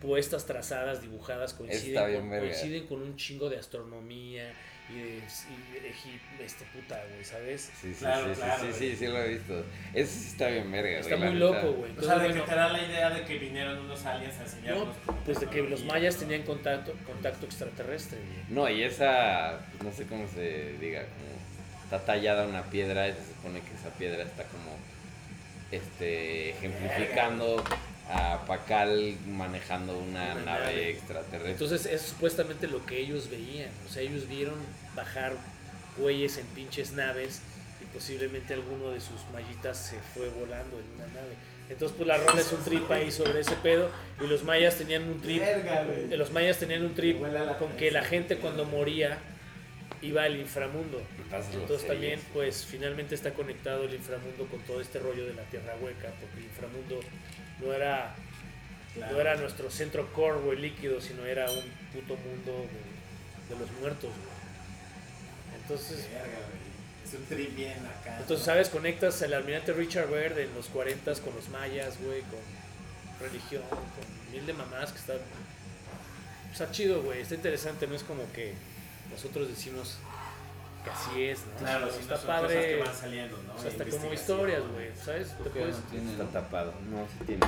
Puestas, trazadas, dibujadas, coinciden, con, coinciden con un chingo de astronomía y de, y de Egip- este puta, güey, ¿sabes? Sí, sí, Claro, sí, sí, claro, sí, güey. sí, sí, lo he visto. Ese sí está bien verga, Está muy loco, güey. O sea, de que te da la idea de que vinieron unos aliens a enseñarnos. no, pues de que los mayas ¿no? tenían contacto, contacto extraterrestre, güey. No, y esa, pues, no sé cómo se diga, como está tallada una piedra y se supone que esa piedra está como, este, ejemplificando a Pacal manejando una, Una nave, nave. extraterrestre. Entonces es supuestamente lo que ellos veían. O sea, ellos vieron bajar güeyes en pinches naves y posiblemente alguno de sus mallitas se fue volando en una nave. Entonces pues la rola es un trip ahí sobre ese pedo y los mayas tenían un trip. Verga. Los mayas tenían un trip con que la gente cuando moría iba al inframundo. Entonces también pues finalmente está conectado el inframundo con todo este rollo de la tierra hueca porque el inframundo no era Claro. no era nuestro centro core, güey, líquido, sino era un puto mundo de, de los muertos, güey. Entonces, Verga. Es un trip bien acá. entonces. ¿sabes? Conectas al almirante Richard Baird en los 40 con los mayas, güey, con religión, con mil de mamás que está... Está chido, güey, está interesante, no es como que nosotros decimos que así es, ¿no? Claro, si está no son cosas padre. que van saliendo, ¿no? o sea, hasta como historias, güey, ¿sabes? Te puedes- no tiene, Está ¿no? tapado. No, sí tiene.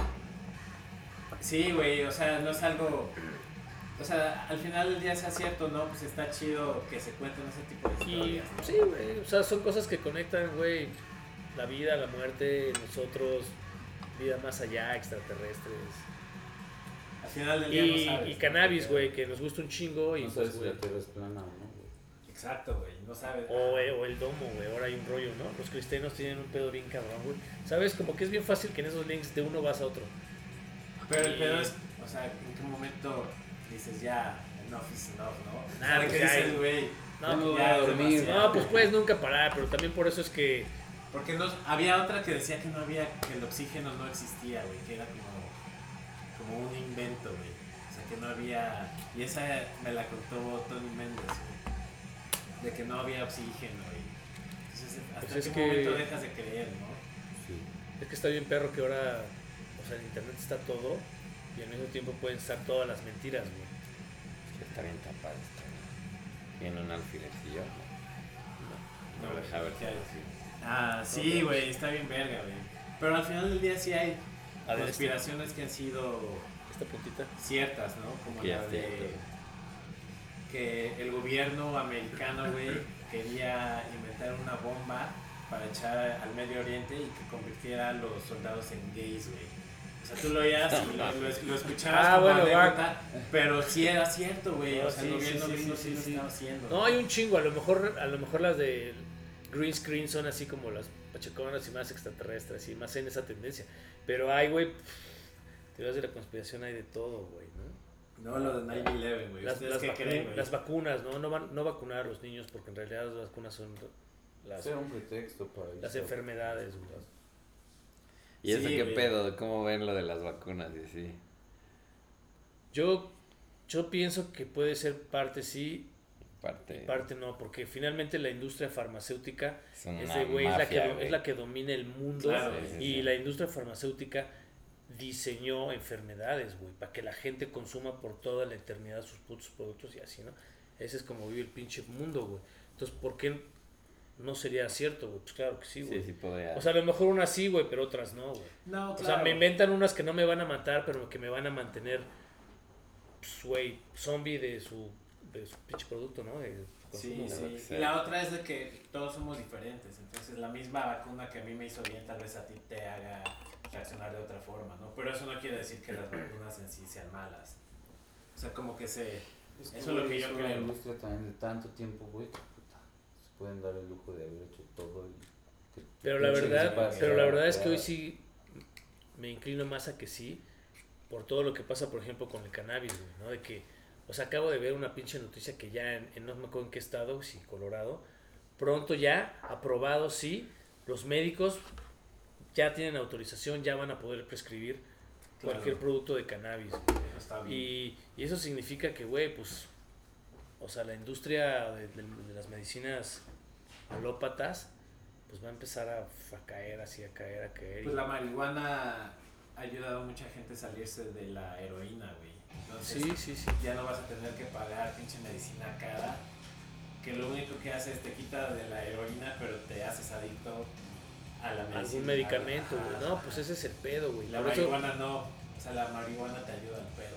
Sí, güey, o sea, no es algo. O sea, al final del día sea cierto, ¿no? Pues está chido que se cuenten ese tipo de Y historias. ¿no? sí, güey, o sea, son cosas que conectan, güey, la vida, la muerte, nosotros, vida más allá, extraterrestres. Al final del día no Y, sabes. y ¿no? cannabis, güey, que nos gusta un chingo y No pues, sabes si güey, la Tierra es plana o no, güey. Exacto, güey, no sabes. o, eh, o el domo, güey, ahora hay un rollo, ¿no? Los cristianos tienen un pedo bien cabrón, güey. ¿Sabes? Como que es bien fácil que en esos links de uno vas a otro. Pero el pedo es, o sea, ¿en qué momento dices ya, enough is enough, ¿no? Nah, ¿de pues ya, dices, güey? No, pues, voy ya dormir. no, pues puedes nunca parar, pero también por eso es que Porque no, había otra que decía que no había, que el oxígeno no existía, güey, que era como, como un invento, güey. O sea, que no había, y esa me la contó Tony Méndez, güey, de que no había oxígeno, güey. Entonces, ¿hasta Pues es qué que- momento dejas de creer, no? Sí. es que está bien perro que ahora, o sea, en internet está todo y al mismo tiempo pueden estar todas las mentiras, güey. Sí, Está bien tapado esto. Tiene un alfilercillo. No, no No, deja ver. Ah, sí, güey, está bien verga, güey. Pero al final del día sí hay ver, conspiraciones que han sido Esta puntita. ciertas, ¿no? Como la está, de que el gobierno americano, güey, quería inventar una bomba para echar al Medio Oriente y que convirtiera a los soldados en gays, güey. O sea, tú lo oías y lo, lo- lo escuchabas Ah, como bueno, anécdota, pero sí era cierto, güey. No, o sea, el gobierno sí, gringo sí, sí, lo estaba haciendo. No, hay un chingo, a lo mejor, a lo mejor las de green screen son así como las pachaconas y más extraterrestres y más en esa tendencia. Pero hay, güey, teorías de la conspiración hay de todo, güey, ¿no? Lo de 9-11, güey. Las, ¿Ustedes las qué vacu- creen, güey? las vacunas, ¿no? No, van, no vacunar a los niños porque en realidad las vacunas son las, un pretexto para las enfermedades, güey. ¿Y eso Sí, qué güey. pedo? ¿Cómo ven lo de las vacunas y así? Yo, yo pienso que puede ser parte sí Parte. y parte no, porque finalmente la industria farmacéutica es güey la que, güey. es la que domina el mundo Claro, sí, sí, y sí. la industria farmacéutica diseñó enfermedades, güey, para que la gente consuma por toda la eternidad sus putos productos y así, ¿no? Ese es como vive el pinche mundo, güey. Entonces, ¿por qué no sería cierto, güey. Pues claro que sí, güey. Sí, sí podría. O sea, a lo mejor unas sí, güey, pero otras no, güey. No, O claro. sea, me inventan unas que no me van a matar, pero que me van a mantener, pues, güey, zombie de su, de su pinche producto, ¿no? De Sí, sí. Y la otra es de que todos somos diferentes. Entonces, la misma vacuna que a mí me hizo bien, tal vez a ti te haga reaccionar de otra forma, ¿no? Pero eso no quiere decir que las <clears throat> vacunas en sí sean malas. O sea, como que se. Es Eso es lo que yo una creo. industria también de tanto tiempo, güey, que puta, se pueden dar el lujo de haber hecho todo. Y que- Pero la verdad, pero la verdad es que hoy sí me inclino más a que sí, por todo lo que pasa, por ejemplo, con el cannabis, güey, ¿no? De que, o sea, acabo de ver una pinche noticia que ya en, en no me acuerdo en qué estado, si Colorado, pronto ya, aprobado, sí, los médicos ya tienen autorización, ya van a poder prescribir Claro. cualquier producto de cannabis. Está bien. Y, y eso significa que, güey, pues, o sea, la industria de, de- de las medicinas alópatas, pues va a empezar a, a caer, así, a caer, a caer. Pues y- la marihuana ha ayudado a mucha gente a salirse de la heroína, güey. Entonces, sí, sí, sí. ya no vas a tener que pagar pinche medicina cara. Que lo único que hace es te quita de la heroína, pero te haces adicto a la medicina. Algún medicamento, güey. No, pues ese es el pedo, güey. La Por eso- marihuana no. O sea, la marihuana te ayuda al pedo,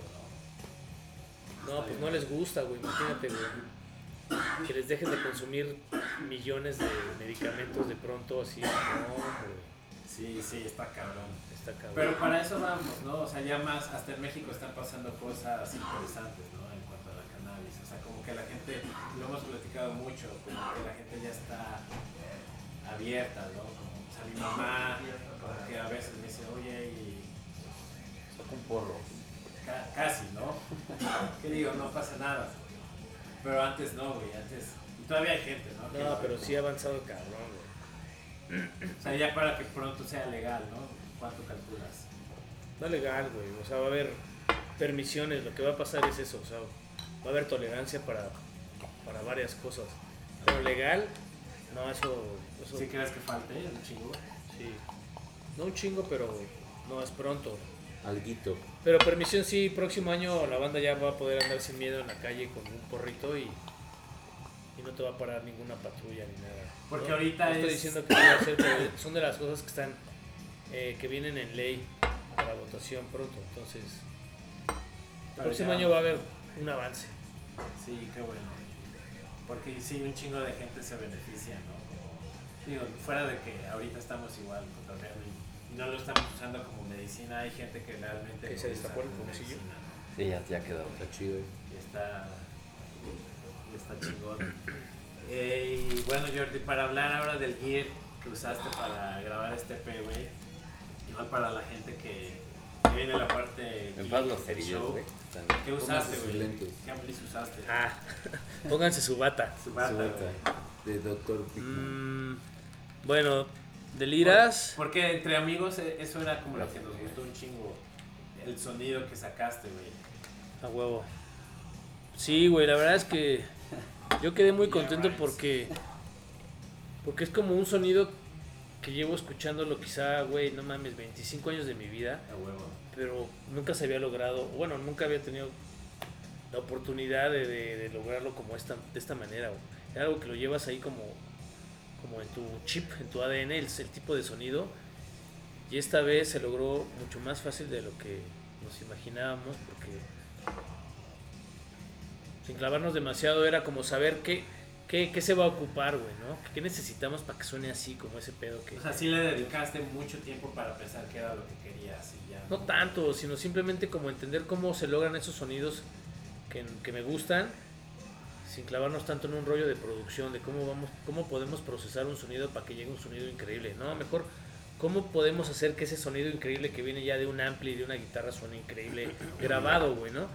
¿no? No, pues no les gusta, güey. Imagínate, güey. Que les dejen de consumir millones de medicamentos de pronto así. No, güey. Sí, sí, está cabrón. Está cabrón. Pero para eso vamos, ¿no? O sea, ya más, hasta en México están pasando cosas interesantes, ¿no? En cuanto a la cannabis. O sea, como que la gente, lo hemos platicado mucho, como que la gente ya está abierta, ¿no? Como, o sea, mi mamá, como que a veces me dice, oye, y Saca un porro. ca- casi, ¿no? <laughs> ¿Qué digo? No pasa nada. Pero antes no, güey, antes. Y todavía hay gente, ¿no? No, pero sí ha avanzado cabrón, güey. O sea, ya para que pronto sea legal, ¿no? ¿Cuánto calculas? No legal, güey. O sea, va a haber permisiones. Lo que va a pasar es eso. O sea, va a haber tolerancia para, para varias cosas. Pero legal, no, eso. eso ¿Sí crees que falte un chingo? sí. No un chingo, pero no es pronto. Alguito. Pero permisión sí, próximo año la banda ya va a poder andar sin miedo en la calle con un porrito y, y no te va a parar ninguna patrulla ni nada. Porque ¿no? ahorita No estoy es- diciendo que vaya a ser, pero son de las cosas que están eh, que vienen en ley para votación pronto. Entonces, el Pero próximo ya- año va a haber un avance. Sí, qué bueno. Porque sí, un chingo de gente se beneficia, ¿no? Digo, fuera de que ahorita estamos igual y no lo estamos usando como medicina, hay gente que realmente Que se destapó el medicina, Sí, ya, ya quedó. Está chido. eh. Y está, está chingón. Eh, y bueno, Jordi, para hablar ahora del gear que usaste para grabar este EP, güey, igual para la gente que, que viene la parte En geek paz los del cerillos, show, güey. ¿Qué usaste, güey? ¿Qué amplis usaste? Ah, <laughs> pónganse su bata. Su bata, Su güey. bata de. Pickman. Mm, bueno, deliras. Porque entre amigos eh, eso era como lo que nos gustó un chingo. El sonido que sacaste, güey. A huevo. Sí, güey, la verdad es que yo quedé muy <laughs> contento porque porque es como un sonido que llevo escuchándolo quizá, güey, no mames, 25 años de mi vida, A huevo. pero nunca se había logrado, bueno, nunca había tenido la oportunidad de, de- de lograrlo como esta, de esta manera, güey. Era algo que lo llevas ahí como, como en tu chip, en tu ADN, el, el tipo de sonido. Y esta vez se logró mucho más fácil de lo que nos imaginábamos, porque sin clavarnos demasiado era como saber qué, qué, qué se va a ocupar, güey, ¿no? ¿Qué necesitamos para que suene así, como ese pedo que... O sea, sí le dedicaste mucho tiempo para pensar qué era lo que querías y ya. No tanto, sino simplemente como entender cómo se logran esos sonidos que, que me gustan, sin clavarnos tanto en un rollo de producción, de cómo vamos, cómo podemos procesar un sonido para que llegue un sonido increíble, no, mejor cómo podemos hacer que ese sonido increíble que viene ya de un ampli y de una guitarra suene increíble grabado, güey, ¿no?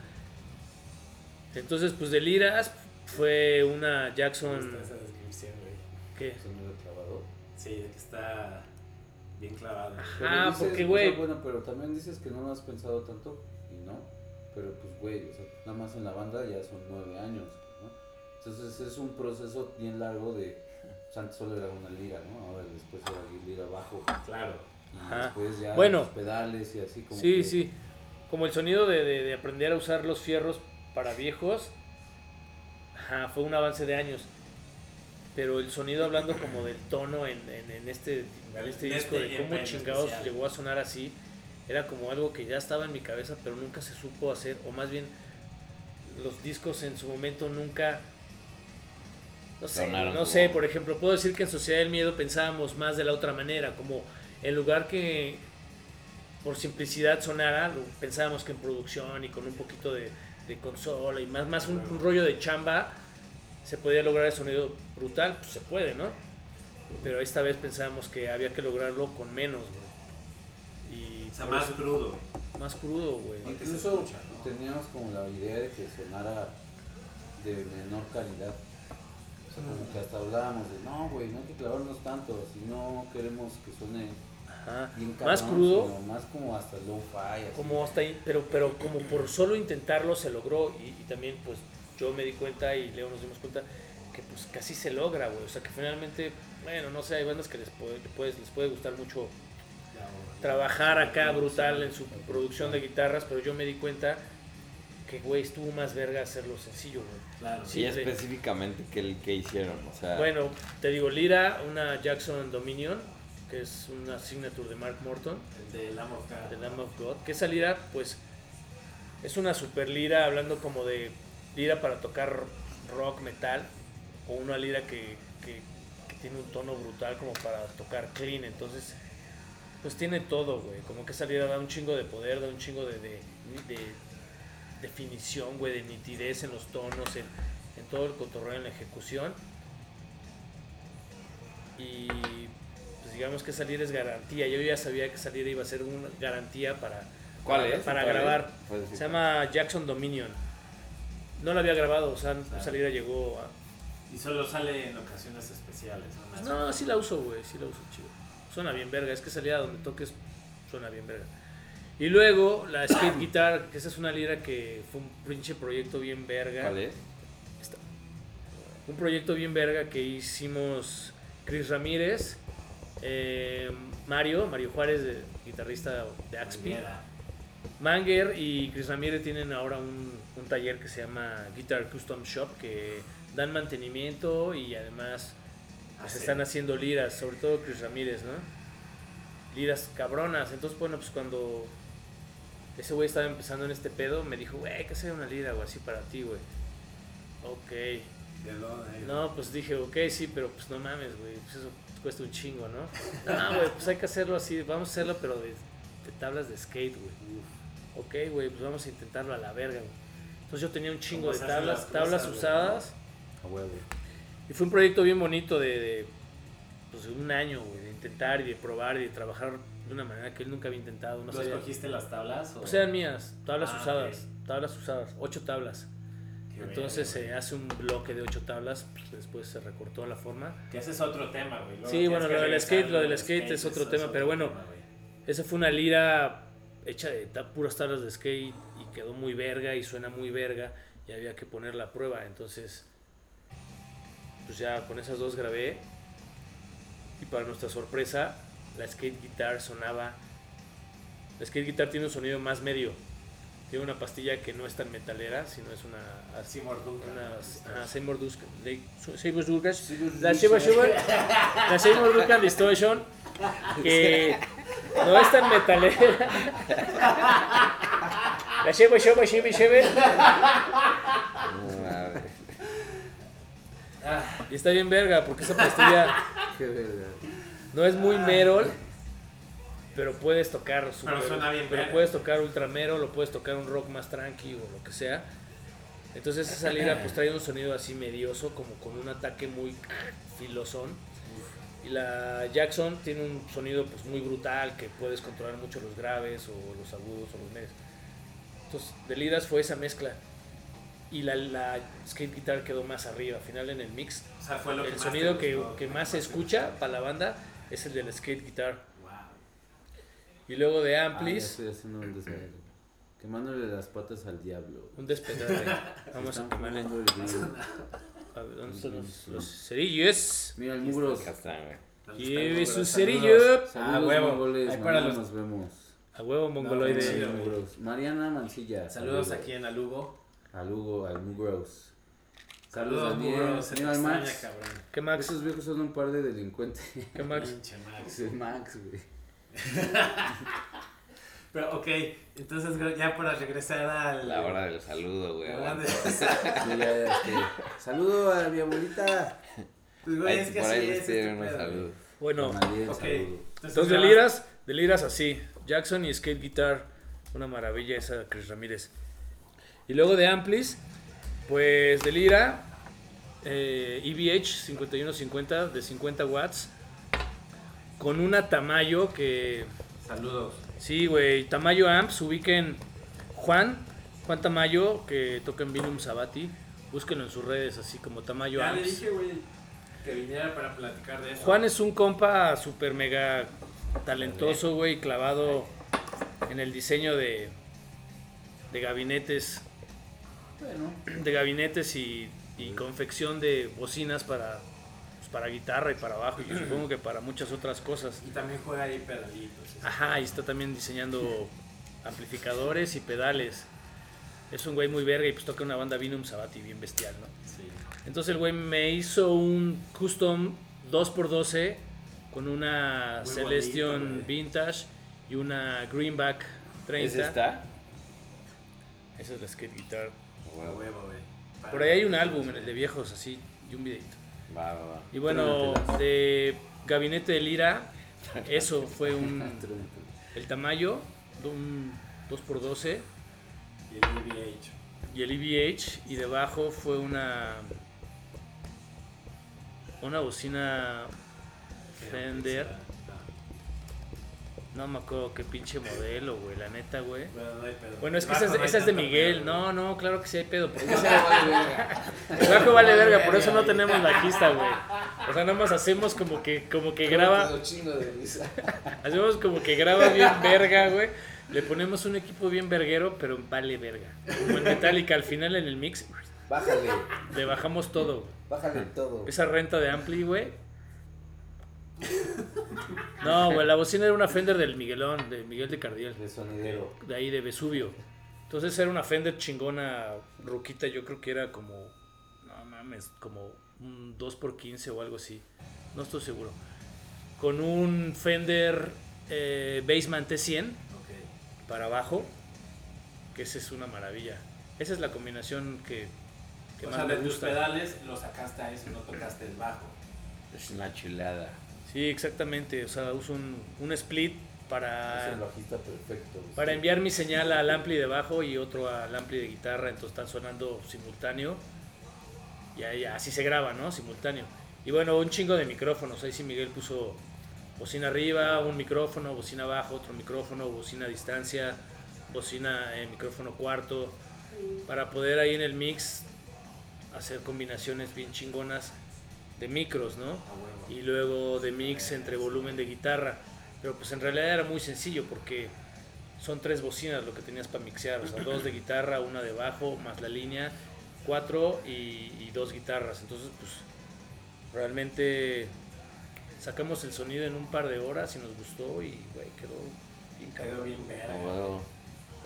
Entonces, pues de liras fue una Jackson gusta esa descripción, güey. ¿qué? Sonido clavado. Sí, de que está bien clavado. Ah, dices, porque, o güey. sea, Bueno, pero también dices que no lo has pensado tanto y no. Pero pues, güey, o sea, nada más en la banda ya son nueve años, ¿no? Entonces es un proceso bien largo de. Pues antes solo era una lira, ¿no? Ahora después era lira bajo. Claro. Y Ajá. después ya Bueno. los pedales y así como. Sí, que- sí. Como el sonido de, de- de aprender a usar los fierros para viejos. Ajá, fue un avance de años. pero el sonido hablando como del tono en, en, en este, en este disco, este de cómo chingados especial. llegó a sonar así, era como algo que ya estaba en mi cabeza, pero nunca se supo hacer, o más bien los discos en su momento nunca... No sé, Sonaron no sé, por ejemplo, puedo decir que en Sociedad del Miedo pensábamos más de la otra manera, como en lugar que por simplicidad sonara, pensábamos que en producción y con un poquito de, de consola y más, más un, un rollo de chamba se podía lograr el sonido brutal, pues se puede, ¿no? Pero esta vez pensábamos que había que lograrlo con menos, güey. Y O sea, más eso- crudo. más crudo, güey. Incluso escucha, ¿no? teníamos como la idea de que sonara de menor calidad. O sea, como que hasta hablábamos de, no, güey, no hay que clavarnos tanto, si no queremos que suene Ajá. bien Más cabrón, crudo, más como hasta low-fi. así. como hasta ahí, pero, pero como por solo intentarlo se logró y, y también pues yo me di cuenta y Leo nos dimos cuenta que pues casi se logra, güey. O sea que finalmente, bueno, no sé, hay bandas que les puede, les puede, les puede gustar mucho trabajar acá brutal en su producción de guitarras, pero yo me di cuenta que, güey, estuvo más verga hacerlo sencillo, güey. Claro. Sí, Y específicamente que, que hicieron, o sea, Bueno, te digo, Lira, una Jackson Dominion, que es una signature de Mark Morton, El de Lamb of God. de Lamb of God, que esa lira, pues, es una super lira, hablando como de lira para tocar rock, metal, o una lira que, que- que tiene un tono brutal como para tocar clean, entonces, pues tiene todo, güey, como que esa lira da un chingo de poder, da un chingo de, de- de definición, güey, de nitidez en los tonos, en, en todo el cotorreo, en la ejecución. Y digamos que salir es garantía. Yo ya sabía que salir iba a ser una garantía para, ¿cuál para, es? para grabar. Se llama Jackson Dominion. No la había grabado, o sea, Salida llegó a... Y solo sale en ocasiones especiales. ¿no? No, sí la uso, güey, sí la uso chido. Suena bien verga, es que salida donde toques suena bien verga. Y luego la skate <clears throat> guitar, que esa es una lira que fue un pinche proyecto bien verga. ¿Cuál es? Un proyecto bien verga que hicimos Chris Ramírez, eh, Mario, Mario Juárez, de- guitarrista de Axpi. Manger y Chris Ramírez tienen ahora un, un taller que se llama Guitar Custom Shop que dan mantenimiento y además pues, Ah, sí. están haciendo liras, sobre todo Chris Ramírez, ¿no? Liras cabronas. Entonces, bueno, pues cuando ese güey estaba empezando en este pedo, me dijo, güey, hay que hacer una lira o así para ti, güey. Ok. No, pues dije, ok, sí, pero pues no mames, güey, pues eso cuesta un chingo, ¿no? No, güey, pues hay que hacerlo así, vamos a hacerlo, pero de, de tablas de skate, güey. Ok, güey, pues vamos a intentarlo a la verga, güey. Entonces yo tenía un chingo de tablas, las tablas usadas, A huevo. y fue un proyecto bien bonito de, de, pues, un año, güey, de intentar y de probar y de trabajar de una manera que él nunca había intentado, no ¿Tú escogiste las tablas? O Pues eran mías, tablas Ah, usadas, tablas usadas, ocho tablas. Entonces se hace un bloque de ocho tablas, pues, después se recortó la forma. Que ese es otro tema, güey. Luego Sí, bueno, lo del skate- lo del skate es otro tema, pero bueno. Esa fue una lira hecha de puras tablas de skate y quedó muy verga y suena muy verga y había que ponerla a prueba. Entonces, pues ya con esas dos grabé y para nuestra sorpresa, la skate guitar sonaba. La skate guitar tiene un sonido más medio. Tiene una pastilla que no es tan metalera, sino es una. Seymour Duncan. Seymour Duncan. La. Seymour Duncan. La Seymour Duncan Distortion. Que no es tan metalera. La Seymour Seymour Seymour Seymour. No, mames. Y está bien verga, porque esa pastilla Qué verga. no es muy merol. Pero puedes tocar super- Pero suena bien pero puedes tocar ultra merol o puedes tocar un rock más tranqui o lo que sea. Entonces esa lira pues trae un sonido así medioso, como con un ataque muy filosón. Y la Jackson tiene un sonido pues muy brutal que puedes controlar mucho los graves o los agudos o los medios. Entonces de liras fue esa mezcla. Y la, la skate guitar quedó más arriba. Al final en el mix, O sea, fue lo que el más sonido te que, que lo más se escucha para la banda es el del skate guitar. Y luego de Ah, Amplis, estoy haciendo un desmadre. Quemándole las patas al diablo. un despedrade. <laughs> Vamos a quemarle. A ver, ¿dónde están los, los cerillos? Mira el mugros. Acá está, güey. ¿Dónde Lleve su cerillo. Saludos, Ah, huevo. mongoles. Ahí para los- nos vemos. A huevo mongoloide. Mariana Mancilla. Saludos aquí en Alugo. Al Hugo, al Mugros. Saludos, te Mira al Max. ¿Qué Max? Esos viejos son un par de delincuentes. ¿Qué Max? Max, güey. <laughs> Pero, ok, entonces ya para regresar al... La hora del saludo, güey. de- <laughs> este, Saludo a mi abuelita. Pues, güey, Ahí- es que por así ahí les este pidieron. Bueno, También, Ok, saludo. entonces, Entonces, ya- deliras, deliras así. Jackson y Skate Guitar, una maravilla esa Chris Ramírez. Y luego de Amplis, pues delira eh, EVH 5150 de 50 watts con una Tamayo que Saludos. sí, güey, Tamayo Amps, ubiquen Juan, Juan Tamayo que toca en Vinum Sabati, búsquenlo en sus redes así como Tamayo Ya le Amps. dije, güey, que viniera para platicar de eso. Juan es un compa super mega talentoso, güey, clavado en el diseño de, de gabinetes, Bueno, de gabinetes y, y confección de bocinas para, pues, para guitarra y para bajo y yo supongo que para muchas otras cosas. Y también juega ahí pedalitos. Ajá, y está también diseñando amplificadores y pedales. Es un güey muy verga y pues toca una banda Vinum Sabati bien bestial, ¿no? Sí. Entonces el güey me hizo un custom 2x12 con una Muy Celestion bonito. Vintage y una Greenback 30. ¿Ese está? Esa es la skate guitar. Huevo. huevo, güey. Por ahí hay un álbum en el de viejos así y un videito. Va, va, va. Y bueno, de Gabinete de Lira, eso fue un <laughs> el tamaño de un 2x12 Y el EVH. y el EVH y debajo fue una una bocina Fender. No me acuerdo qué pinche modelo, güey, la neta, güey. Bueno, no hay pedo. Bueno, es que esa es, no de Miguel. pedo, No, no, claro que sí hay pedo. Porque <laughs> el bajo vale verga, por eso no tenemos bajista, güey. O sea, nada más hacemos como que, como que graba, <laughs> hacemos como que graba bien verga, güey. Le ponemos un equipo bien verguero, pero vale verga. Como en Metallica, al final en el mix, Bájale, le bajamos todo. güey. bájale todo. Esa renta de Ampli, güey. No, güey, la bocina era una Fender del Miguelón, de Miguel de Cardiel. De sonidero. de ahí de Vesubio. Entonces era una Fender chingona, ruquita, yo creo que era como, no mames, como un 2x15 o algo así. No estoy seguro. Con un Fender eh, Bassman T100 Ok. para abajo, que esa es una maravilla. Esa es la combinación que, que O más sea, me de tus pedales lo sacaste a eso, no tocaste el bajo. Es una chulada. Sí, exactamente. O sea, uso un, un split para... Es el bajista perfecto. güey. Para enviar mi señal al ampli de bajo y otro al ampli de guitarra, entonces están sonando simultáneo. Y ahí así se graba, ¿no? Simultáneo. Y bueno, un chingo de micrófonos. Ahí sí Miguel puso bocina arriba, un micrófono, bocina abajo, otro micrófono, bocina a distancia, bocina en micrófono cuarto. Para poder ahí en el mix hacer combinaciones bien chingonas de micros, ¿no? A huevo. y luego de mix entre volumen de guitarra. Pero pues en realidad era muy sencillo porque son tres bocinas lo que tenías para mixear, o sea, dos de guitarra, una de bajo, más la línea, cuatro y, y dos guitarras. Entonces pues realmente sacamos el sonido en un par de horas y nos gustó y güey, quedó bien Quedó bien verga. Huevo.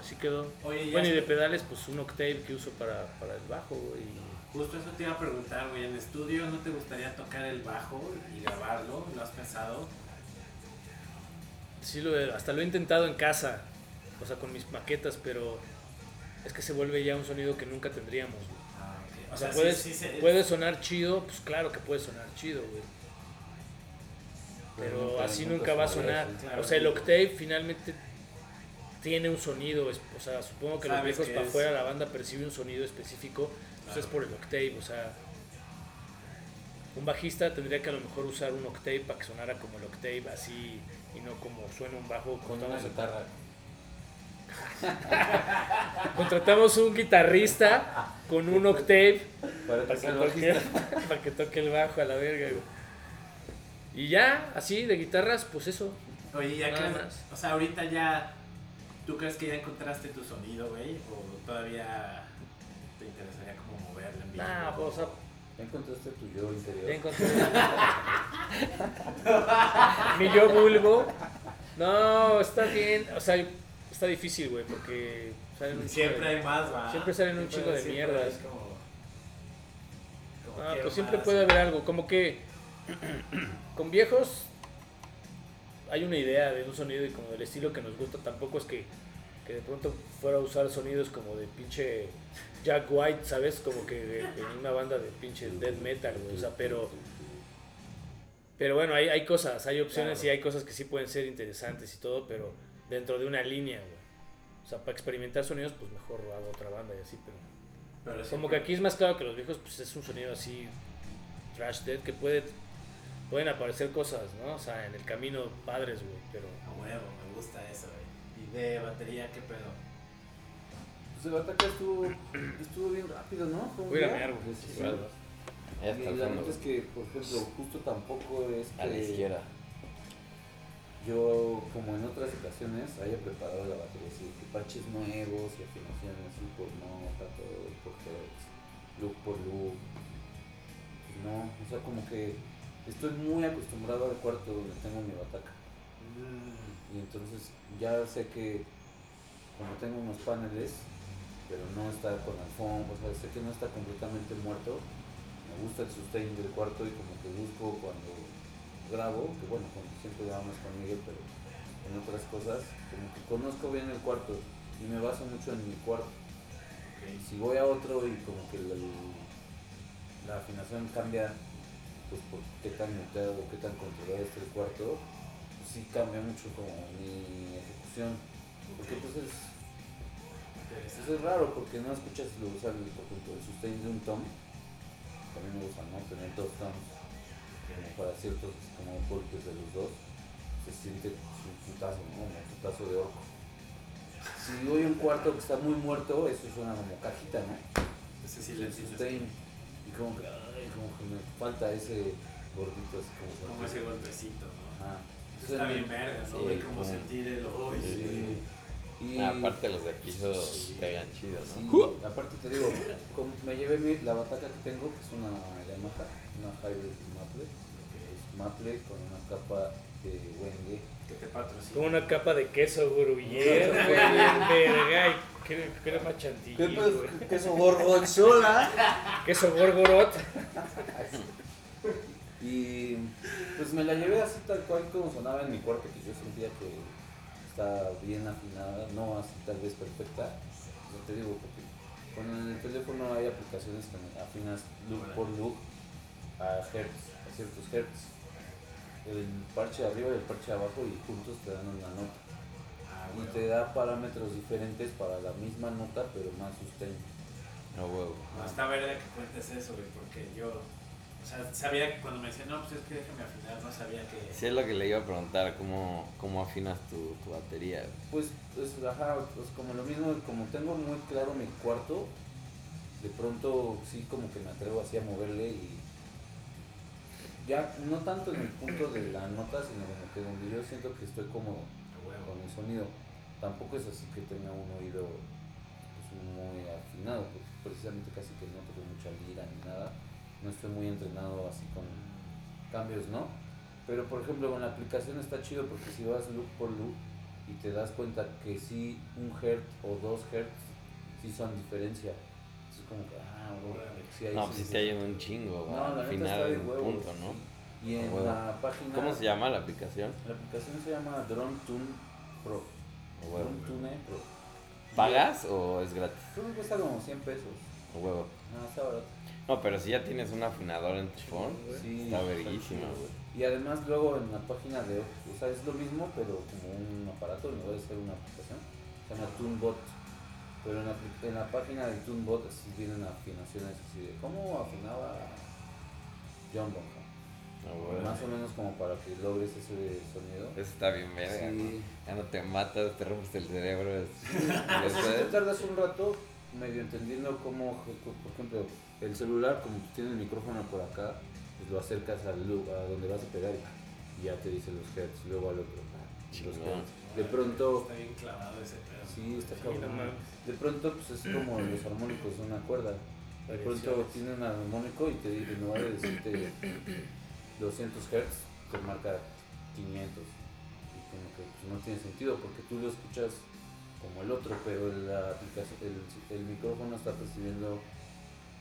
Así quedó. Oye, Bueno, y de pedales pues un octave que uso para, para el bajo y Justo eso te iba a preguntar, güey. ¿En estudio no te gustaría tocar el bajo y grabarlo? ¿Lo has pensado? Sí, lo he- hasta lo he intentado en casa, o sea, con mis maquetas, pero es que se vuelve ya un sonido que nunca tendríamos. güey. Ah, ok. O sea, sí- puede, sí se- puede sonar chido, pues claro que puede sonar chido, güey. Pero así nunca nunca va a sonar. Claro. O sea, el octave finalmente tiene un sonido, o sea, supongo que los viejos para afuera la banda percibe un sonido específico, pues es por el octave, o sea, un bajista tendría que a lo mejor usar un octave para que sonara como el octave así y no como suena un bajo Con una guitarra. <laughs> Contratamos un guitarrista con un octave Para para que toque, <laughs> para que toque el bajo a la verga. güey. Y ya, así de guitarras, pues eso. Oye, ya Nada crees, más. o sea, ahorita ya, ¿tú crees que ya encontraste tu sonido, güey? ¿O todavía Nah, pues, o sea, Ya encontraste tu yo interior. ya encontré. <laughs> Mi yo vulgo. No, está bien. O sea, está difícil, güey, porque salen un Siempre de- hay más, va. Siempre salen un chingo de siempre mierdas. hay como- Ah, pues siempre más. puede haber algo, como que <clears throat> con viejos hay una idea de un sonido y como del estilo que nos gusta, tampoco es que, que de pronto fuera a usar sonidos como de pinche Jack White, ¿sabes? Como que en una banda de pinche death metal, güey, o sea, pero... Pero bueno, hay, hay cosas, hay opciones Claro. y hay cosas que sí pueden ser interesantes y todo, pero dentro de una línea, güey. O sea, para experimentar sonidos, pues mejor hago otra banda y así, pero... Pero Como que aquí es más claro que los viejos, pues es un sonido así trash dead que puede pueden aparecer cosas, ¿no? O sea, en el camino padres, güey, pero A huevo, me gusta eso, güey. De batería, ¿qué pedo? Pues el ataque estuvo, estuvo bien rápido, ¿no? Fue un Voy a día. güey. Sí, Igual. sí. Está Y la fondo, neta es que, por ejemplo, justo tampoco es a la que izquierda. yo, como en otras ocasiones, haya preparado la batería así, que parches nuevos y afinaciones así por nota, todo por hertz, loop por loop. Pues no, o sea, como que estoy muy acostumbrado al cuarto donde tengo mi bataca. Y entonces ya sé que como tengo unos paneles, pero no está con alfombra, o sea, sé que no está completamente muerto. Me gusta el sustain del cuarto y como que busco cuando grabo, que bueno, como siempre grabamos con Miguel, pero en otras cosas, como que conozco bien el cuarto y me baso mucho en mi cuarto. Si voy a otro y como que la, la afinación cambia, pues por qué tan muteado, qué tan controlado está el cuarto, sí cambia mucho como mi ejecución. Porque pues es, pues es raro, porque no escuchas lo usar el, por ejemplo, el sustain de un tom. También me gusta, ¿no? Tener dos toms como para ciertos como golpes de los dos. Se siente un putazo, ¿no? Un putazo de orco. Si voy a un cuarto que está muy muerto, eso suena como cajita, ¿no? Ese Sí, silencio. sustain. Y como que, ay, como que me falta ese gordito así como Como ese golpecito, ¿no? Está bien verga, ¿no? Sí, como- sentir el hoy. Sí. Y Ah, aparte los de piso pegan chido, ¿no? sí, aparte te digo, como me llevé la bataca que tengo, que es una Yamaha, una Hybrid Maple, es Maple con una capa de Wenge. Que te patrocina. con una capa de queso gruyere, verga, crema chantilly, güey. queso gorgonzola? queso gorgorot, <laughs> Y pues me la llevé así tal cual como sonaba en mi cuarto, que yo sentía que está bien afinada, no así tal vez perfecta. Yo te digo, porque con el teléfono hay aplicaciones que afinas loop por loop a hertz, a ciertos hertz. El parche de arriba y el parche de abajo y juntos te dan una nota. Ah, Y te da parámetros diferentes para la misma nota, pero más sustain. No huevo. No, está verga que cuentes eso, güey, porque yo, o sea, sabía que cuando me decían, no, pues es que déjame afinar, no sabía que... Sí, es lo que le iba a preguntar, ¿cómo, cómo afinas tu, tu batería? Pues, pues, ajá, pues como lo mismo, como tengo muy claro mi cuarto, de pronto sí como que me atrevo así a moverle y ya no tanto en el punto de la nota, sino como que donde yo siento que estoy cómodo con el sonido. Tampoco es así que tenga un oído pues, muy afinado, pues, precisamente casi que no toco mucha lira ni nada. No estoy muy entrenado así con cambios, ¿no? Pero por ejemplo con la aplicación está chido porque si vas loop por loop y te das cuenta que sí un hertz o dos hertz sí son diferencia. Es como que, ah, órale, sí hay No, pues sí, te ayuda un chingo, No, al final huevos, punto, ¿no? Y en la página... ¿Cómo se llama la aplicación? La aplicación se llama Drone Tune Pro. Huevo. Drone Tune Pro. ¿Pagas o es gratis? Creo que cuesta como 100 pesos. A huevo. No, está barato. No, pero si ya tienes un afinador en tu phone, Sí, está verguísima, güey. Y además luego en la página de, o sea, es lo mismo, pero como un aparato, en lugar de ser una aplicación, se llama TuneBot. Pero en la, en la página de TuneBot sí vienen afinaciones así de cómo afinaba John Bonham. A huevo. Más o menos como para que logres ese sonido. Eso está bien verga, Sí. ¿no? Ya no te matas, te rompes el cerebro. es- O sea, si te tardas un rato medio entendiendo cómo, por ejemplo, el celular, como tiene el micrófono por acá, pues lo acercas al a donde vas a pegar y ya te dice los hertz, luego al otro. los Chingón. hertz. De pronto, Está bien clavado ese pedo. sí, está no mames. De pronto, pues es como los armónicos de una cuerda. De pronto tiene un armónico y te dice, lugar de decirte 200 hertz, te marca 500. Y como que pues, no tiene sentido porque tú lo escuchas como el otro, pero la aplicación, el, el micrófono está percibiendo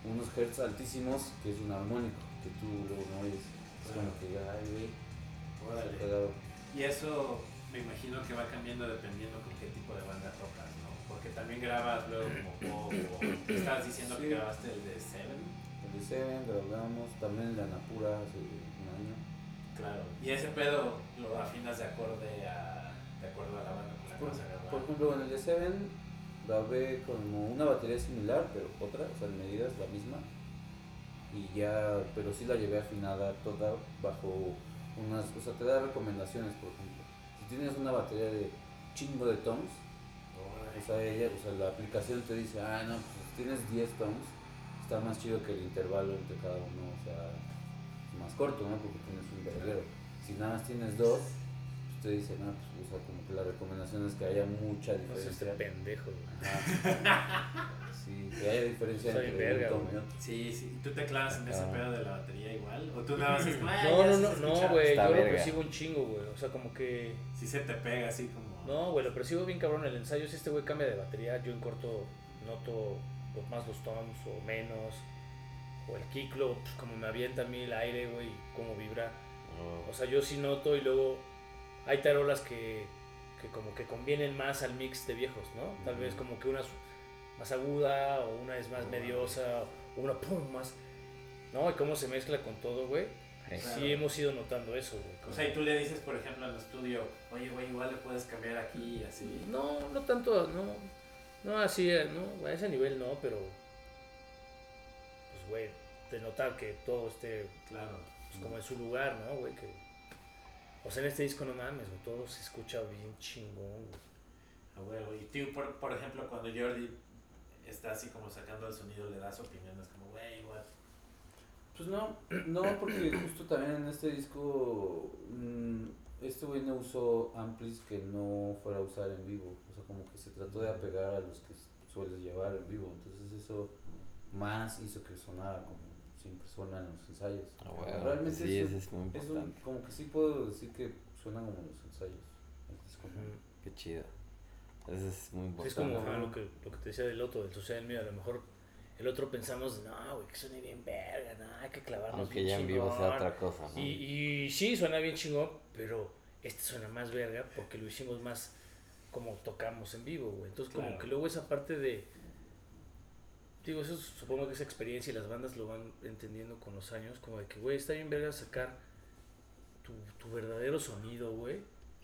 unos hertz altísimos que es un armónico que tú luego no oyes. Es como que, ay, güey. Y eso me imagino que va cambiando dependiendo con qué tipo de banda tocas, ¿no? Porque también grabas luego como pop, o estabas diciendo Sí. que grabaste el de Seven. El de Seven grabamos, también el de Anapura hace un año. Claro. Y ese pedo lo afinas de acorde a, de acuerdo a la banda con la que vas a grabar. por ejemplo, en el de Seven grabé como una batería similar, pero otra, o sea, en medidas la misma. Y ya, pero sí la llevé afinada toda bajo unas, o sea, te da recomendaciones, por ejemplo. Si tienes una batería de chingo de toms, o sea, ella, o sea, la aplicación te dice, ah, no, pues tienes 10 toms, está más chido que el intervalo entre cada uno, o sea, es más corto, ¿no? Porque tienes un verguero. Si nada más tienes dos, pues te dice, no, pues, o sea, como que la recomendación es que haya mucha No seas diferencia. pendejo, güey. Ajá. Sí, que haya diferencia Soy entre verga, un tom y güey. otro. Sí, sí. ¿Tú te clavas en ese Ah. pedo de la batería igual? ¿O tú nada más es como, "Ah, No, no, no, escucha"? no, güey. Yo lo verga. percibo un chingo, güey. O sea, como que. Sí se te pega así como... No, güey, lo percibo bien cabrón. El ensayo, si este güey cambia de batería, yo en corto noto más los toms o menos. O el kicklo, pues, como me avienta a mí el aire, güey, cómo vibra. Oh, O sea, yo sí noto y luego hay tarolas que, que como que convienen más al mix de viejos, ¿no? Tal vez como que una es más aguda o una es más mediosa o una pum más... ¿No? Y cómo se mezcla con todo, güey. sí. Sí hemos ido notando eso, güey. O sea, y tú le dices, por ejemplo, en el estudio, oye, güey, igual le puedes cambiar aquí y así. No, no tanto, no. No así, eh, no, a ese nivel no, pero. Pues, güey, de notar que todo esté Claro. pues, como en su lugar, ¿no, güey? Que, o sea, en este disco no mames, güey, todo se escucha bien chingón, güey. A huevo. Y tú, por, por ejemplo, cuando Jordi está así como sacando el sonido, le das opiniones como, güey, igual. Pues no, <clears throat> no, porque justo también en este disco, mm, este güey no usó amplis que no fuera a usar en vivo. O sea, como que se trató de apegar a los que sueles llevar en vivo. Entonces eso más hizo que sonara como siempre suena en los ensayos. Bueno, Realmente sí, eso es muy Es un- importante. como que sí puedo decir que suena como los ensayos. disco. Qué chido. Eso es muy Sí, es importante. como ajá, lo, que, lo que te decía del otro, del social media, a lo mejor el otro pensamos, no, güey, que suene bien verga, no, hay que clavarnos Aunque bien ya en vivo sea chingón". otra cosa, ¿no? Y, y sí, suena bien chingón, pero este suena más verga porque lo hicimos más como tocamos en vivo, güey. Entonces, como Claro. que luego esa parte de. Digo, eso supongo que esa experiencia y las bandas lo van entendiendo con los años, como de que, güey, está bien verga sacar tu, tu verdadero sonido, güey.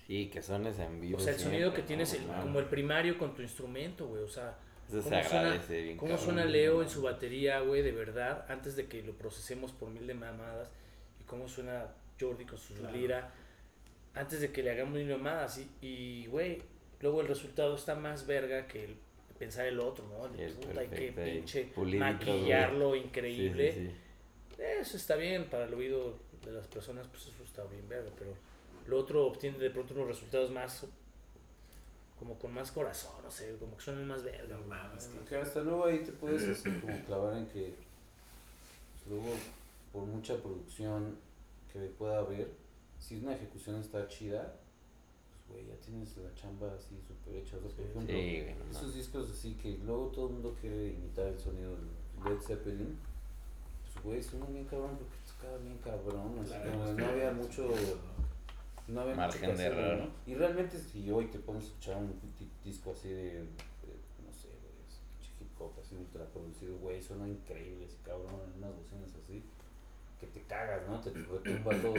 Sí, que sones en vivo. O sea, el siempre, sonido que ¿no? tienes el- como el primario con tu instrumento, güey. O sea, Eso se cómo suena- agradece bien. ¿Cómo suena Leo en su batería, güey, de verdad? Antes de que lo procesemos por mil de mamadas. Y cómo suena Jordi con su Claro. lira. Antes de que le hagamos mil mamadas. Y, y, güey, luego el resultado está más verga que el pensar el otro, ¿no? El de, El puta, hay que pinche pulidito, güey. maquillarlo Sí, sí, increíble. sí. Eso está bien para el oído de las personas, pues eso está bien verga. Pero lo otro obtiene de pronto unos resultados más... Como con más corazón, no sé, como que suenan más verga. No güey. mames, que- Que hasta luego ahí te puedes así como clavar en que pues, luego por mucha producción que pueda haber, si una ejecución está chida, güey, ya tienes la chamba así súper hecha. O sea, por Sí. ejemplo, Sí, güey, no esos discos así que luego todo el mundo quiere imitar el sonido de Led Zeppelin, pues güey, suenan bien cabrón porque tocaba bien cabrón, así Claro, como no había mucho no había mucho Margen de error. ¿no? Y realmente si hoy te pones a escuchar un di- disco así de, de, no sé, güey, hip hop así ultra producido, güey, suena increíble ese cabrón en unas bocinas así, que te cagas, ¿no? Te retumba todo.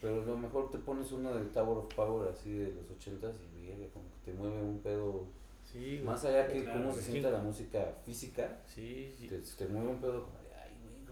Pero a lo mejor te pones una del Tower of Power así de los ochentas y verga, como que te mueve un pedo, Sí, güey. más allá que Claro, cómo se sí. sienta la música física, Sí, sí. te, te mueve un pedo como de, ay, güey,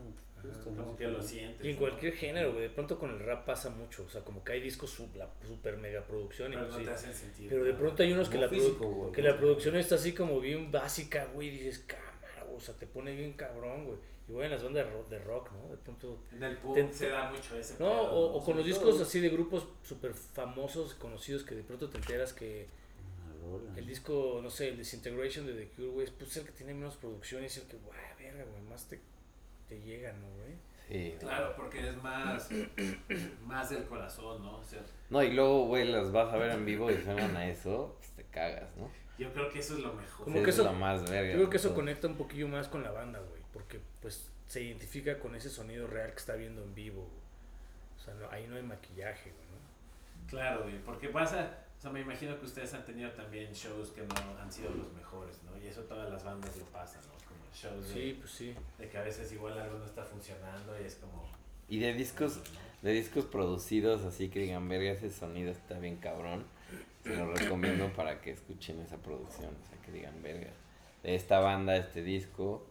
como que Como lo ¿no?". sientes. Y en ¿no? cualquier género, güey. De pronto con el rap pasa mucho. O sea, como que hay discos sub, la super mega producción. y Pero pues no sí. te hacen sentido. Pero de pronto hay unos que la, produ- físico, güey. que la producción está así como bien básica, güey. Y dices, cámara, güey, O sea, te pone bien cabrón, güey. Y güey, en las bandas de rock, de rock, ¿no? De pronto. En el pub Te- se da mucho ese No, pedo, o, o con los discos todo- así de grupos súper famosos, conocidos, que de pronto te enteras que el disco, no sé, el Disintegration de The Cure, güey, es pues, el que tiene menos producción y es el que, guay, verga, güey, más te, te llega, ¿no, güey? Sí. Claro, porque es más, <clears throat> más del corazón, ¿no? O sea, No, y luego, güey, las vas a ver en vivo y suenan a eso, pues te cagas, ¿no? yo creo que eso es lo mejor. Como Sí, que es lo más verga. Yo creo que eso todo. conecta un poquillo más con la banda, güey, porque pues se identifica con ese sonido real que está viendo en vivo. güey. O sea, no- ahí no hay maquillaje, güey, ¿no? Claro, güey, porque pasa, o sea, me imagino que ustedes han tenido también shows que no han sido los mejores, ¿no? Y eso todas las bandas lo pasan, ¿no? Como shows de, Sí, pues sí. de que a veces igual algo no está funcionando y es como... Y de discos, de discos producidos así que digan, verga, ese sonido está bien cabrón. Se lo recomiendo para que escuchen esa producción. O sea, que digan, verga, de esta banda, este disco.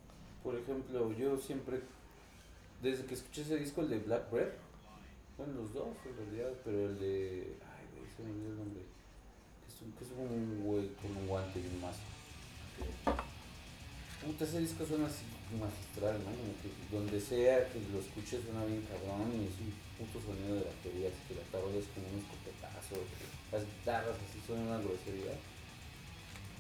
Por ejemplo, yo siempre, desde que escuché ese disco, el de Black Bread, bueno, los dos en realidad, pero el de. Ay, güey, se me olvidó el nombre. Que es, un- que es un güey con un guante y un mazo. Puta, ese disco suena así magistral, ¿no? Como que donde sea que lo escuches suena bien cabrón y es un puto sonido de batería, así que la tarola es como un escopetazo, las guitarras así suenan una grosería.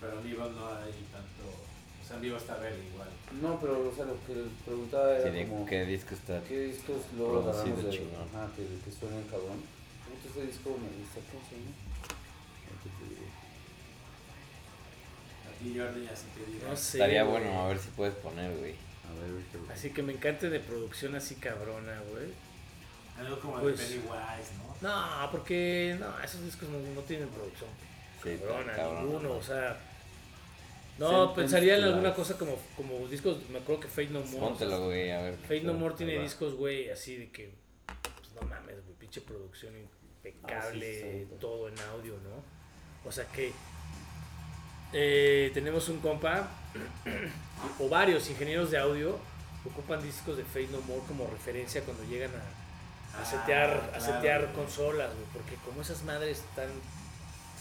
Pero en no hay tanto... En vivo está ver igual. No, pero o sea, lo que preguntaba era Sí, de como... qué disco está. ¿Qué discos luego agarramos de chingón. ajá, que, que suenan cabrón? Puta, ese disco me gusta, ¿cómo se llama? Aquí Jordi así te digo. No sé. Estaría güey. bueno, a ver si puedes poner, güey. A ver, Así que me encante de producción así cabrona, güey. Algo como Pues- de Pennywise, ¿no? No, porque no, esos discos no, no tienen producción Sí, cabrona, cabrón, ninguno, ¿no? o sea. No, Sentence pensaría en to alguna cosa como, como discos, me acuerdo que Fate No More. Póntelo, güey, a ver. Fate No More tiene discos, güey, así de que, pues no mames, güey, pinche producción impecable, Ah, sí, sí, sí. todo en audio, ¿no? O sea que eh, tenemos un compa, <clears throat> o varios ingenieros de audio, ocupan discos de Fate No More como referencia cuando llegan a, a Ah, setear, a claro, setear güey. consolas, güey, porque como esas madres están,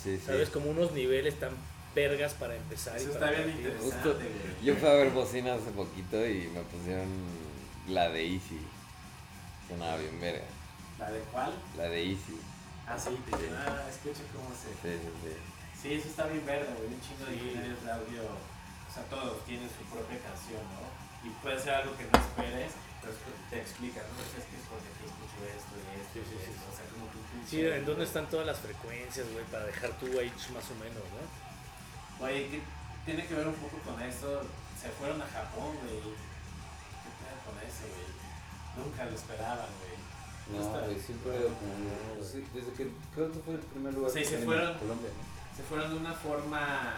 Sí, sí. ¿sabes? Como unos niveles tan vergas para empezar. y Eso para está bien partir. interesante, Justo-. Yo fui a ver bocina hace poquito y me pusieron la de Easy. Sonaba bien verga. ¿La de cuál? La de Easy. Ah, sí, te dicen, ah, escucha cómo se... Sí, sí, sí. Sí, eso está bien verde, güey. Un chingo de ingenieros de audio. O sea, todos tienen su propia canción, ¿no? Y puede ser algo que no esperes, pero te explican, ¿no? Es que es porque aquí escucho esto y esto y esto. O sea, como un Sí, ¿en dónde están todas las frecuencias, güey? Para dejar tu ahí más o menos, ¿no? Oye, ¿qué tiene que ver un poco con eso? Se fueron a Japón, güey. ¿Qué pedo con eso, güey? Nunca lo esperaban, güey. No, güey, siempre era como. sí, desde que creo que fue el primer lugar Sí, que se en fueron. Colombia, ¿no? se fueron de una forma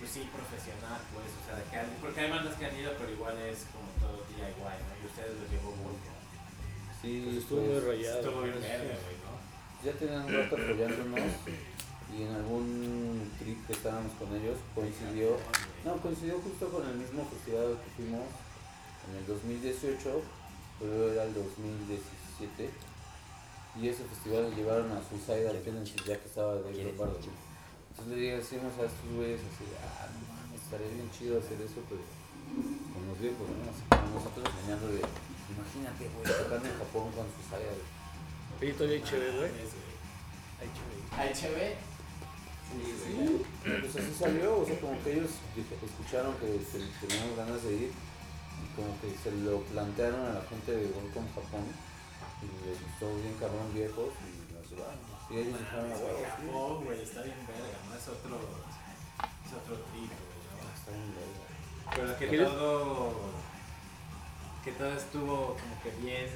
pues sí profesional pues o sea de que porque hay bandas que han ido pero igual es como todo DIY ¿no? y ustedes los llevó Volco Sí, Pues estuvo pues, muy rayado. estuvo bien verga güey ¿no? Ya tenían un rato apoyándonos y en algún trip que estábamos con ellos coincidió. No, coincidió justo con el mismo festival que fuimos en el 2018, pero era el 2017. Y ese festival lo llevaron a Suicide Tendencies ya que estaba Dave Lombardo. Entonces le decimos a estos güeyes así, ah, no mames, estaría bien chido hacer eso, pero con los viejos, ¿no? Así como nosotros enseñando de, imagínate, güey, tocando en Japón con Suicide. Todavía hay chévere, güey. Mames, güey. Sí, Sí, pues así salió, o sea, como que ellos escucharon que te- teníamos ganas de ir y como que se lo plantearon a la gente de Volcom Japón y les gustó bien cabrón viejos y nos llevaron. Y ellos dijeron, "Ah, güey, "Huevo, sí". Japón, güey, está bien verga, ¿no? Es otro, es otro trip, güey, ¿no? Está bien verga. Pero que todo, que todo estuvo como que bien,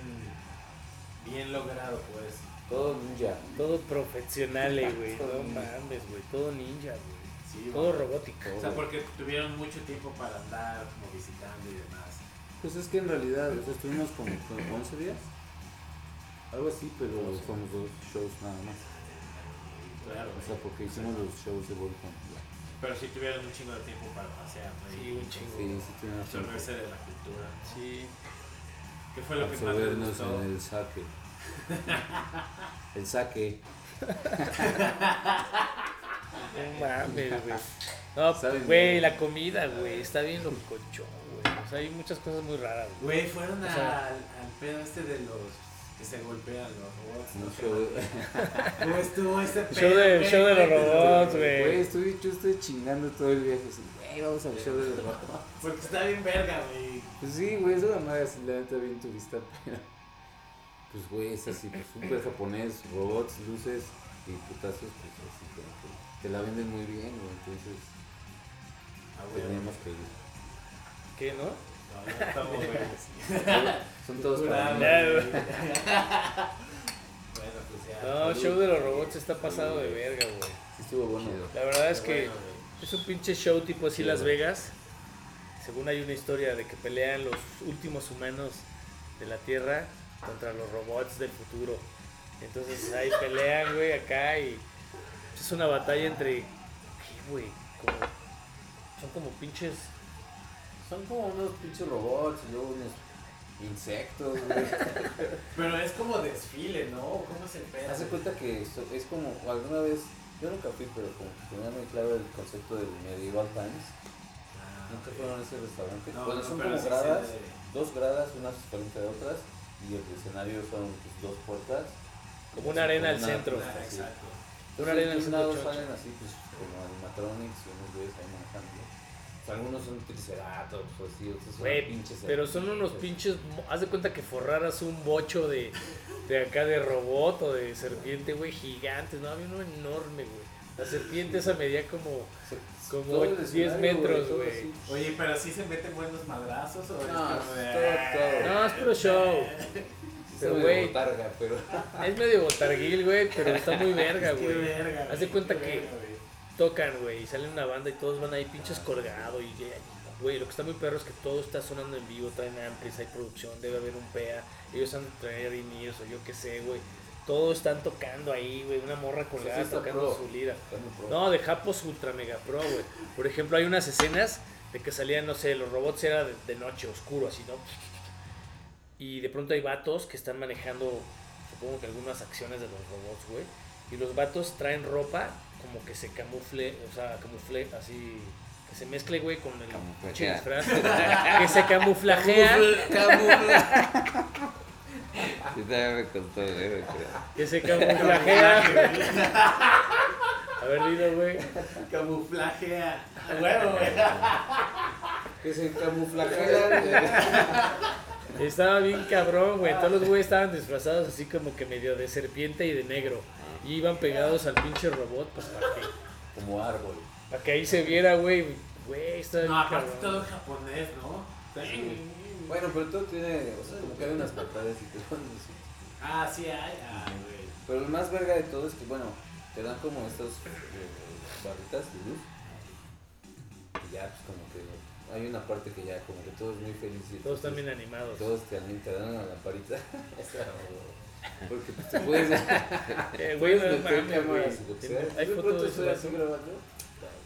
bien logrado, pues. Todo ninja. Todo profesional, eh, güey. Todo No mames, güey. Todo ninja, güey. Sí, Todo güey. robótico. O sea, porque tuvieron mucho tiempo para andar como visitando y demás. Pues es que en realidad, o sea, estuvimos como, como 11 días. Algo así, pero fuimos dos shows nada más. Claro, O sea, porque hicimos los shows de Volcom. Pero sí tuvieron un chingo de tiempo para pasear, ¿no? Sí, un chingo. Sí, sí, tiempo. absorberse de la cultura. Sí. ¿Qué fue lo que más les Absorbernos gustó? en el saque. <laughs> El saque. No <laughs> mames, güey. No, güey, la comida, güey. Está bien locochón, güey. O sea, hay muchas cosas muy raras, güey. Güey, fueron O sea- al, al pedo este de los, que se golpean los robots. ¿no? show. <laughs> ¿Cómo estuvo ese El show, de, el show de los robots, Güey, güey. estoy, yo estoy chingando todo el viaje. Así, güey, vamos al show de los robots. Porque está bien verga, güey. Pues sí, güey, es una madre así, la neta bien turista, pero. Pues, güey, es así, pues súper japonés, robots, luces y putazos, pues así, como que te la venden muy bien, güey, entonces Ah, güey. tenemos que ir. ¿Qué, no? No, no estamos güey. <laughs> Son todos para güey. Bueno, pues ya. No, el show de los robots está pasado de verga, güey. Sí estuvo bueno. La verdad es que bueno, es un pinche show tipo así Sí, Las. Vegas. Según hay una historia de que pelean los últimos humanos de la Tierra contra los robots del futuro. Entonces ahí pelean, güey, acá y es una batalla entre... ¿Qué, güey? Como- son como pinches... Son como unos pinches robots y luego unos insectos, güey. <laughs> Pero es como desfile, ¿no? ¿Cómo se pega? Hace cuenta que esto es como alguna vez, yo nunca fui, pero como que tenía muy claro el concepto del medieval times. Ah, Nunca fueron a ese restaurante. No, bueno, no, son como sí gradas, dos gradas, unas frente a otras, y el escenario son pues, dos puertas. Como una arena al centro. Ah, exacto. Una arena al centro salen así, pues como animatronics y unos güeyes ahí manejando. O sea, algunos son triceratops o así, otros son pinches. pero son unos pinches... Haz de cuenta que forraras un bocho de, de acá de robot o de serpiente, güey, gigantes. No, había uno enorme, güey. La serpiente esa medía como... como Todo el 10 escenario, metros, güey. Oye, pero sí se meten buenos madrazos o es No, como de. todo, todo. No, es puro show. Pero, güey, pero. es medio botarguil, güey, pero está muy <laughs> verga, güey. Haz de cuenta que verga, tocan, güey, y sale una banda y todos van ahí pinches colgados y ya- güey, lo que está muy perro es que todo está sonando en vivo, traen amplis, hay producción, debe haber un PEA, ellos han de traer o yo qué sé, güey. Todos están tocando ahí, güey, una morra colgada sí tocando pro. su lira. No, de Japos Ultra Mega Pro, güey. Por ejemplo, hay unas escenas de que salían, no sé, los robots era de, de noche, oscuro, así, ¿no? Y de pronto hay vatos que están manejando, supongo que algunas acciones de los robots, güey. Y los vatos traen ropa como que se camufle, o sea, camufle, así, que se mezcle, güey, con el disfraz. <laughs> que se camuflajea. <laughs> Sí, también me costó ver, creo. Que se camuflajea. A ver, dilo, güey. Camuflaje a huevo, güey. Que se camuflajean. <laughs> Estaba bien cabrón, güey. Todos los güeyes estaban disfrazados así como que medio de serpiente y de negro. Y iban pegados al pinche robot, pues para que, Como árbol. para que ahí se viera, güey. Güey, está bien No, aparte cabrón. todo japonés, ¿no? Bueno, pero todo tiene. O sea, como que hay unas patadas y te ponen así. Ah, sí hay. Ah, güey. Pero lo más verga de todo es que, bueno, te dan como estas eh, barritas de luz. Y ya, pues como que hay una parte que ya, como que todo es muy feliz. y Todos están bien animados. Todos te, te dan una lamparita. <laughs> Esa, o- Porque pues, te <laughs> puedes. Eh, güey, puedes no mames, cámaras güey. Hay de fotos pronto de estoy su así grabando.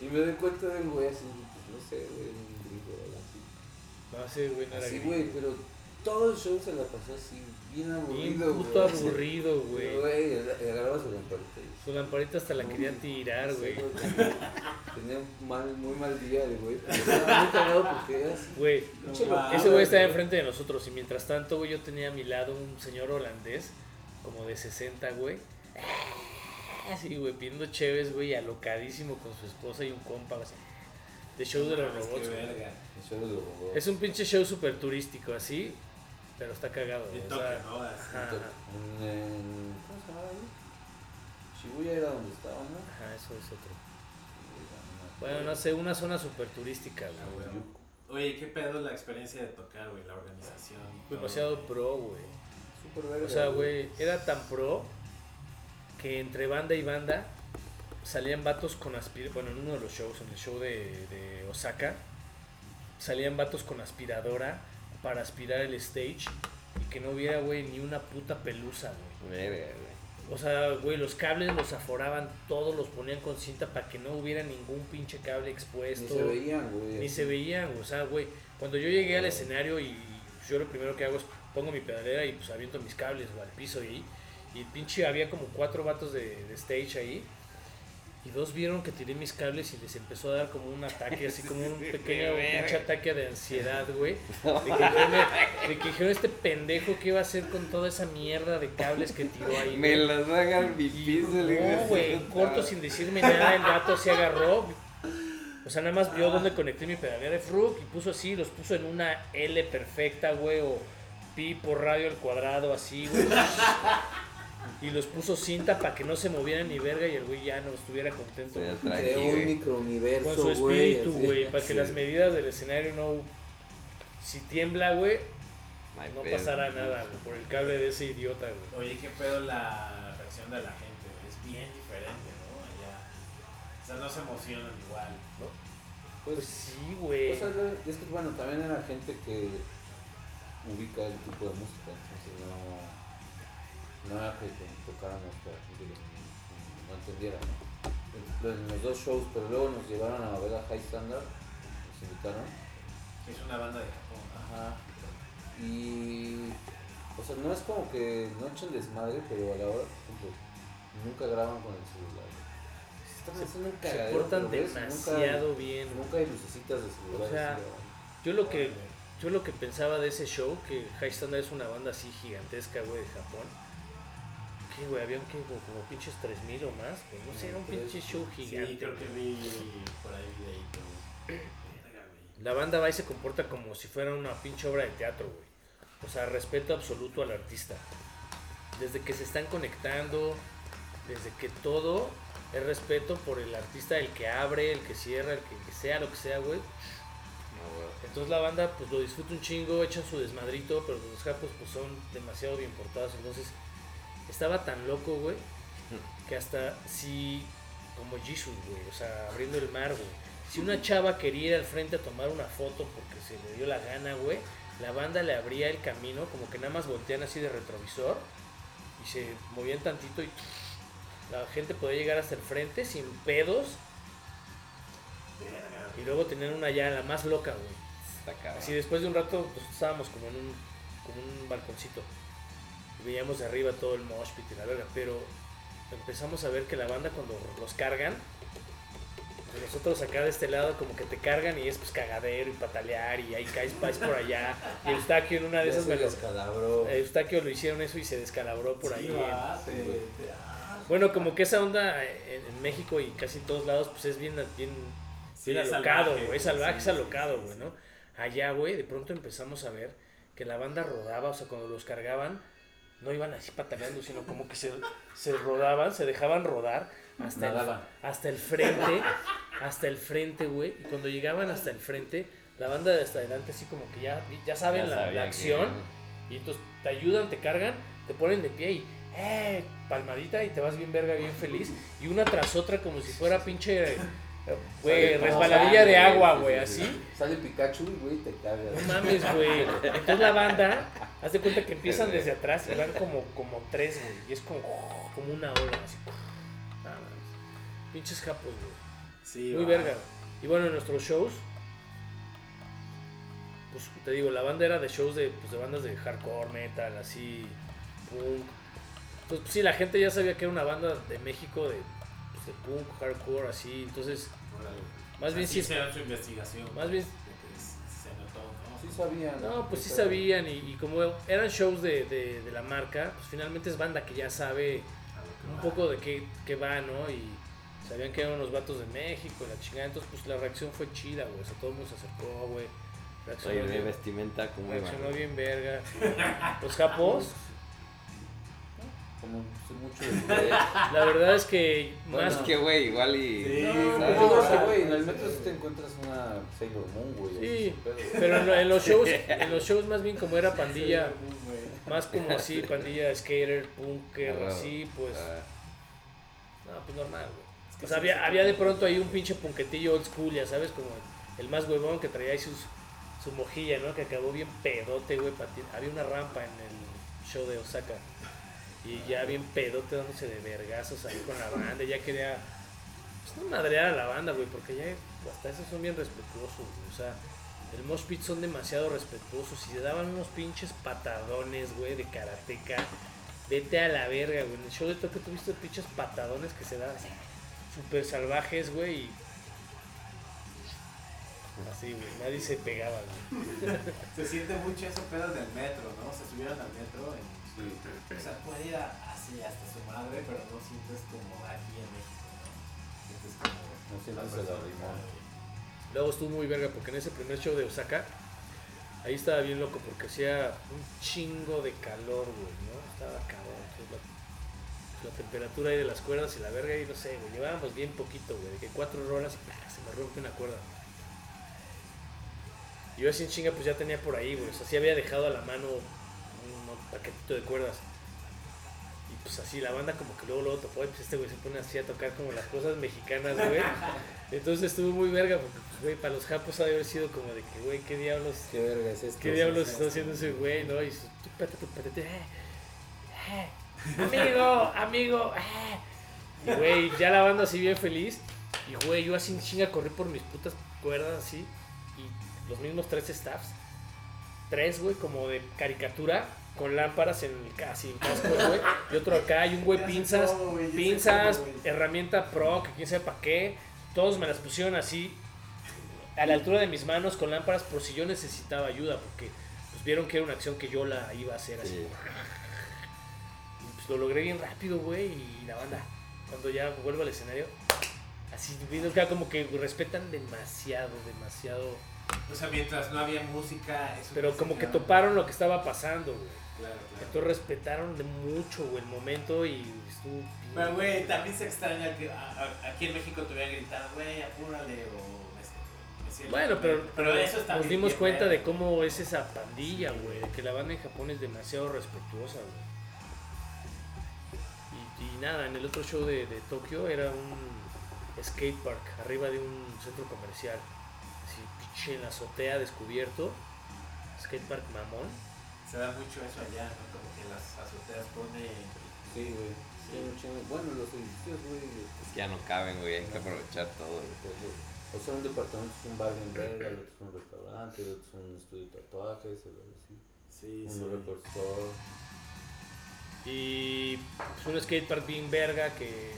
Y me doy cuenta de un güey así, pues no sé, güey, No, sí, güey, no era Así, güey, pero todo el show se la pasó así, bien aburrido, puto güey. aburrido, Pero, güey. Güey, agarraba su lamparita y Su lamparita hasta la quería tirar, güey. Tenía un mal, muy mal día, el güey. Pero estaba muy cagado porque era así. Güey, pinche No, locura, ese güey estaba enfrente de nosotros y mientras tanto, güey, yo tenía a mi lado un señor holandés, como de 60, güey. Así, güey, pidiendo chéves, güey, alocadísimo con su esposa y un compa, así, de show de los robots, güey. verga. Es un pinche show súper turístico, así, pero está cagado, Y güey. O toque, sea, ¿no? Ajá, En, en- ¿Cómo se llama ahí? Shibuya era donde estaba, ¿no? ajá, eso es otro. Bueno, no sé, una zona súper turística, Ah, güey. güey. Oye, ¿qué pedo la experiencia de tocar, güey? La organización. Demasiado pro, güey. Súper verga. O sea, güey, era tan pro que entre banda y banda salían vatos con aspiradora. Bueno, en uno de los shows, en el show de, de Osaka, salían vatos con aspiradora para aspirar el stage y que no hubiera, güey, ni una puta pelusa, güey. O sea, güey, los cables los aforaban todos, los ponían con cinta para que no hubiera ningún pinche cable expuesto. Ni se veían, güey. Ni se veían, o sea, güey, cuando yo llegué al escenario y yo lo primero que hago es pongo mi pedalera y pues aviento mis cables güey, al piso y, y pinche había como cuatro vatos de, de stage ahí Y dos vieron que tiré mis cables y les empezó a dar como un ataque, así <laughs> como un pequeño pinche ataque de ansiedad, güey. De que dijeron, este pendejo, ¿qué iba a hacer con toda esa mierda de cables que tiró ahí? Me güey?" las agarrar mi de No, güey, corto sin decirme nada, el gato se agarró. O sea, nada más vio dónde conecté mi pedalera de Frug y puso así, los puso en una L perfecta, güey, o pi por radio al cuadrado, así, güey. Y los puso cinta para que no se movieran ni verga y el güey ya no estuviera contento. Creó un güey. microuniverso, Con su espíritu, güey, para que Sí. las medidas del escenario no... Si tiembla, güey, No hay no pedo. pasará nada, güey, por el cable de ese idiota, güey. Oye, ¿qué pedo la reacción de la gente? güey? Es bien diferente, ¿no? Allá. O sea, no se emocionan igual, ¿no? Pues Pues, sí, güey. o sea, es que bueno, también era gente que ubica el tipo de música, entonces no, no era que tocáramos para que no entendiera. En los dos shows, pero luego nos llevaron a ver a High Standard, nos invitaron. Que es una banda de Japón. Ajá. Y. O sea, no es como que no echen desmadre, pero a la hora, por ejemplo, nunca graban con el celular. Están haciendo un Se portan ves, demasiado bien. Nunca, nunca hay lucecitas de celular. O sea. Yo lo que yo lo que pensaba de ese show, que High Standard es una banda así gigantesca, güey, de Japón. Que, güey, habían que como, como pinches 3000 o más, güey. No sé, era un pinche show gigante. Sí, creo que güey. vi por ahí videito. Verga, güey. La banda va y se comporta como si fuera una pinche obra de teatro, güey. O sea, respeto absoluto al artista. Desde que se están conectando, desde que todo es respeto por el artista, el que abre, el que cierra, el que, que sea, lo que sea, güey. No, güey. Entonces la banda pues lo disfruta un chingo, echan su desmadrito, pero los japos pues son demasiado bien portados. Entonces estaba tan loco, güey, que hasta si, como Jesus, güey, o sea, abriendo el mar, güey. Si una chava quería ir al frente a tomar una foto porque se le dio la gana, güey, la banda le abría el camino, como que nada más voltean así de retrovisor y se movían tantito y la gente podía llegar hasta el frente sin pedos y luego tenían una ya la más loca, güey. Así después de un rato pues, estábamos como en un, como un balconcito. Veíamos de arriba todo el mosh pit y la verga. Pero empezamos a ver que la banda cuando los cargan, pues, nosotros acá de este lado como que te cargan y es pues cagadero y patalear y ahí caes, caes por allá. Y Eustaquio en una de Ya esas se me lo, descalabró. Eustaquio lo hicieron eso y se descalabró por Sí, ahí. va, te- te- ah, Bueno, como que esa onda en, en México y casi en todos lados pues es bien, bien, sí, bien es alocado, salvaje, güey, es salvaje, sí, es sí, alocado, sí, güey, sí. ¿no? Allá, güey, de pronto empezamos a ver que la banda rodaba, o sea, cuando los cargaban, no iban así pataleando, sino como que se, se rodaban, se dejaban rodar hasta el, hasta el frente, hasta el frente, güey, y cuando llegaban hasta el frente, la banda de hasta adelante así como que ya, ya saben Ya la, la que- acción, y entonces te ayudan, te cargan, te ponen de pie y, ¡eh! Palmadita y te vas bien verga, bien feliz. Y una tras otra como si fuera pinche, güey, resbaladilla de agua, güey, sí, sí. así. Sale Pikachu y güey te cagas. No mames, güey. Entonces la banda, haz de cuenta que empiezan desde atrás y van como, como tres, güey. Y es como, como una ola, así. Ah, mames. Pinches japos, güey. Sí, Muy va. verga. Y bueno, en nuestros shows, pues te digo, la banda era de shows de, pues, de bandas de hardcore, metal, así, punk. Entonces, pues, sí, la gente ya sabía que era una banda de México de, pues, de punk, hardcore, así. Entonces. Más O sea, bien sí hicieron su investigación. más bien- se notó, ¿no? Sí sabían. no, pues sí sabían. Y, y como eran shows de, de, de la marca, pues finalmente es banda que ya sabe un va. poco de qué, qué va, ¿no? Y sabían que eran unos vatos de México y la chingada. Entonces, pues la reacción fue chida, güey. O sea, todo el mundo se acercó, güey. Reaccionó Oye, de bien- vestimenta como Reaccionó bien verga. <laughs> Los japos, Como sé mucho de la verdad es que Bueno, más que, güey, igual y. Sí, No, ¿sabes? yo creo que, güey, en el metro sí te encuentras una Sailor Moon, güey. Sí, pero en, lo- en los shows, en los shows más bien como era pandilla, más como así, <laughs> pandilla skater, punker, Ah, así, pues, ah, no, pues normal, güey. Es que O sea, sí, había, había de pronto ahí un pinche punquetillo old school, ya sabes, como el más huevón que traía ahí sus, su mojilla, ¿no? Que acabó bien pedote, güey. Había una rampa en el show de Osaka. Y ya bien pedote dándose de vergazos ahí con la banda. Ya quería, pues no madrear a la banda, güey, porque ya hasta esos son bien respetuosos, güey. O sea, el mosh pit son demasiado respetuosos y se daban unos pinches patadones, güey, de karateca. Vete a la verga, güey. En el show de toque tuviste pinches patadones que se dan así. súper salvajes, güey. y Así, güey, nadie se pegaba, güey. <laughs> Se siente mucho eso pedo del metro, ¿no? Se subieron al metro y, Sí. o sea, puede ir a- así hasta su madre, pero no sientes como aquí en México, ¿no? Sientes como... No sientes el arrimón. Luego estuvo muy verga porque en ese primer show de Osaka, ahí estaba bien loco porque hacía un chingo de calor, güey, ¿no? Estaba cabrón. La, la temperatura ahí de las cuerdas y la verga y no sé, güey, llevábamos bien poquito, güey, de que cuatro rolas y ¡pah! se me rompe una cuerda. Y yo así en chinga pues ya tenía por ahí, güey, o sea, sí había dejado a la mano un, un paquetito de cuerdas. Y pues así la banda como que luego luego tocó y pues este güey se pone así a tocar como las cosas mexicanas, güey. <laughs> Entonces estuvo muy verga porque, pues, güey, para los japos ha de haber sido como de que, güey, ¿qué diablos, ¿Qué verga es esto? qué diablos está haciendo ese güey, no? Y su, eh, eh, amigo, amigo, eh. Y, güey, ya la banda así bien feliz. Y, güey, yo así en chinga corrí por mis putas cuerdas así. Y los mismos tres staffs. Tres, güey, como de caricatura. Con lámparas en el casi en casco, güey. Y otro acá, y un güey pinzas, pinzas, herramienta pro, que quién sabe para qué. Todos me las pusieron así a la altura de mis manos con lámparas por si yo necesitaba ayuda, porque pues, vieron que era una acción que yo la iba a hacer así. Sí. Y pues lo logré bien rápido, güey, y la banda, cuando ya vuelvo al escenario, así, viendo que como que respetan demasiado, demasiado. O sea, mientras no había música... eso Pero como que toparon lo que estaba pasando, güey. Claro, claro. Entonces respetaron de mucho, güey, el momento y estuvo... bien. Pero, güey, también se extraña que a- a- aquí en México te hubieran gritado, güey, apúrale o... Bueno, mal". pero, pero eso está nos dimos bien cuenta de cómo es esa pandilla, güey, que la banda en Japón es demasiado respetuosa, güey. Y, y nada, en el otro show de, de Tokio era un skate park arriba de un centro comercial, así pinche en la azotea descubierto, skate park mamón. Se da mucho eso allá, ¿no? Como que las azoteas ponen... Sí, güey. Sí. Bueno, los edificios, güey. Es que ya no caben, güey, hay que aprovechar todo. güey. O sea, un departamento es un bar en verga, el otro es un restaurante, el otro es un estudio de tatuajes, el otro así. Sí, sí. Un store. Y pues, un skatepark bien verga que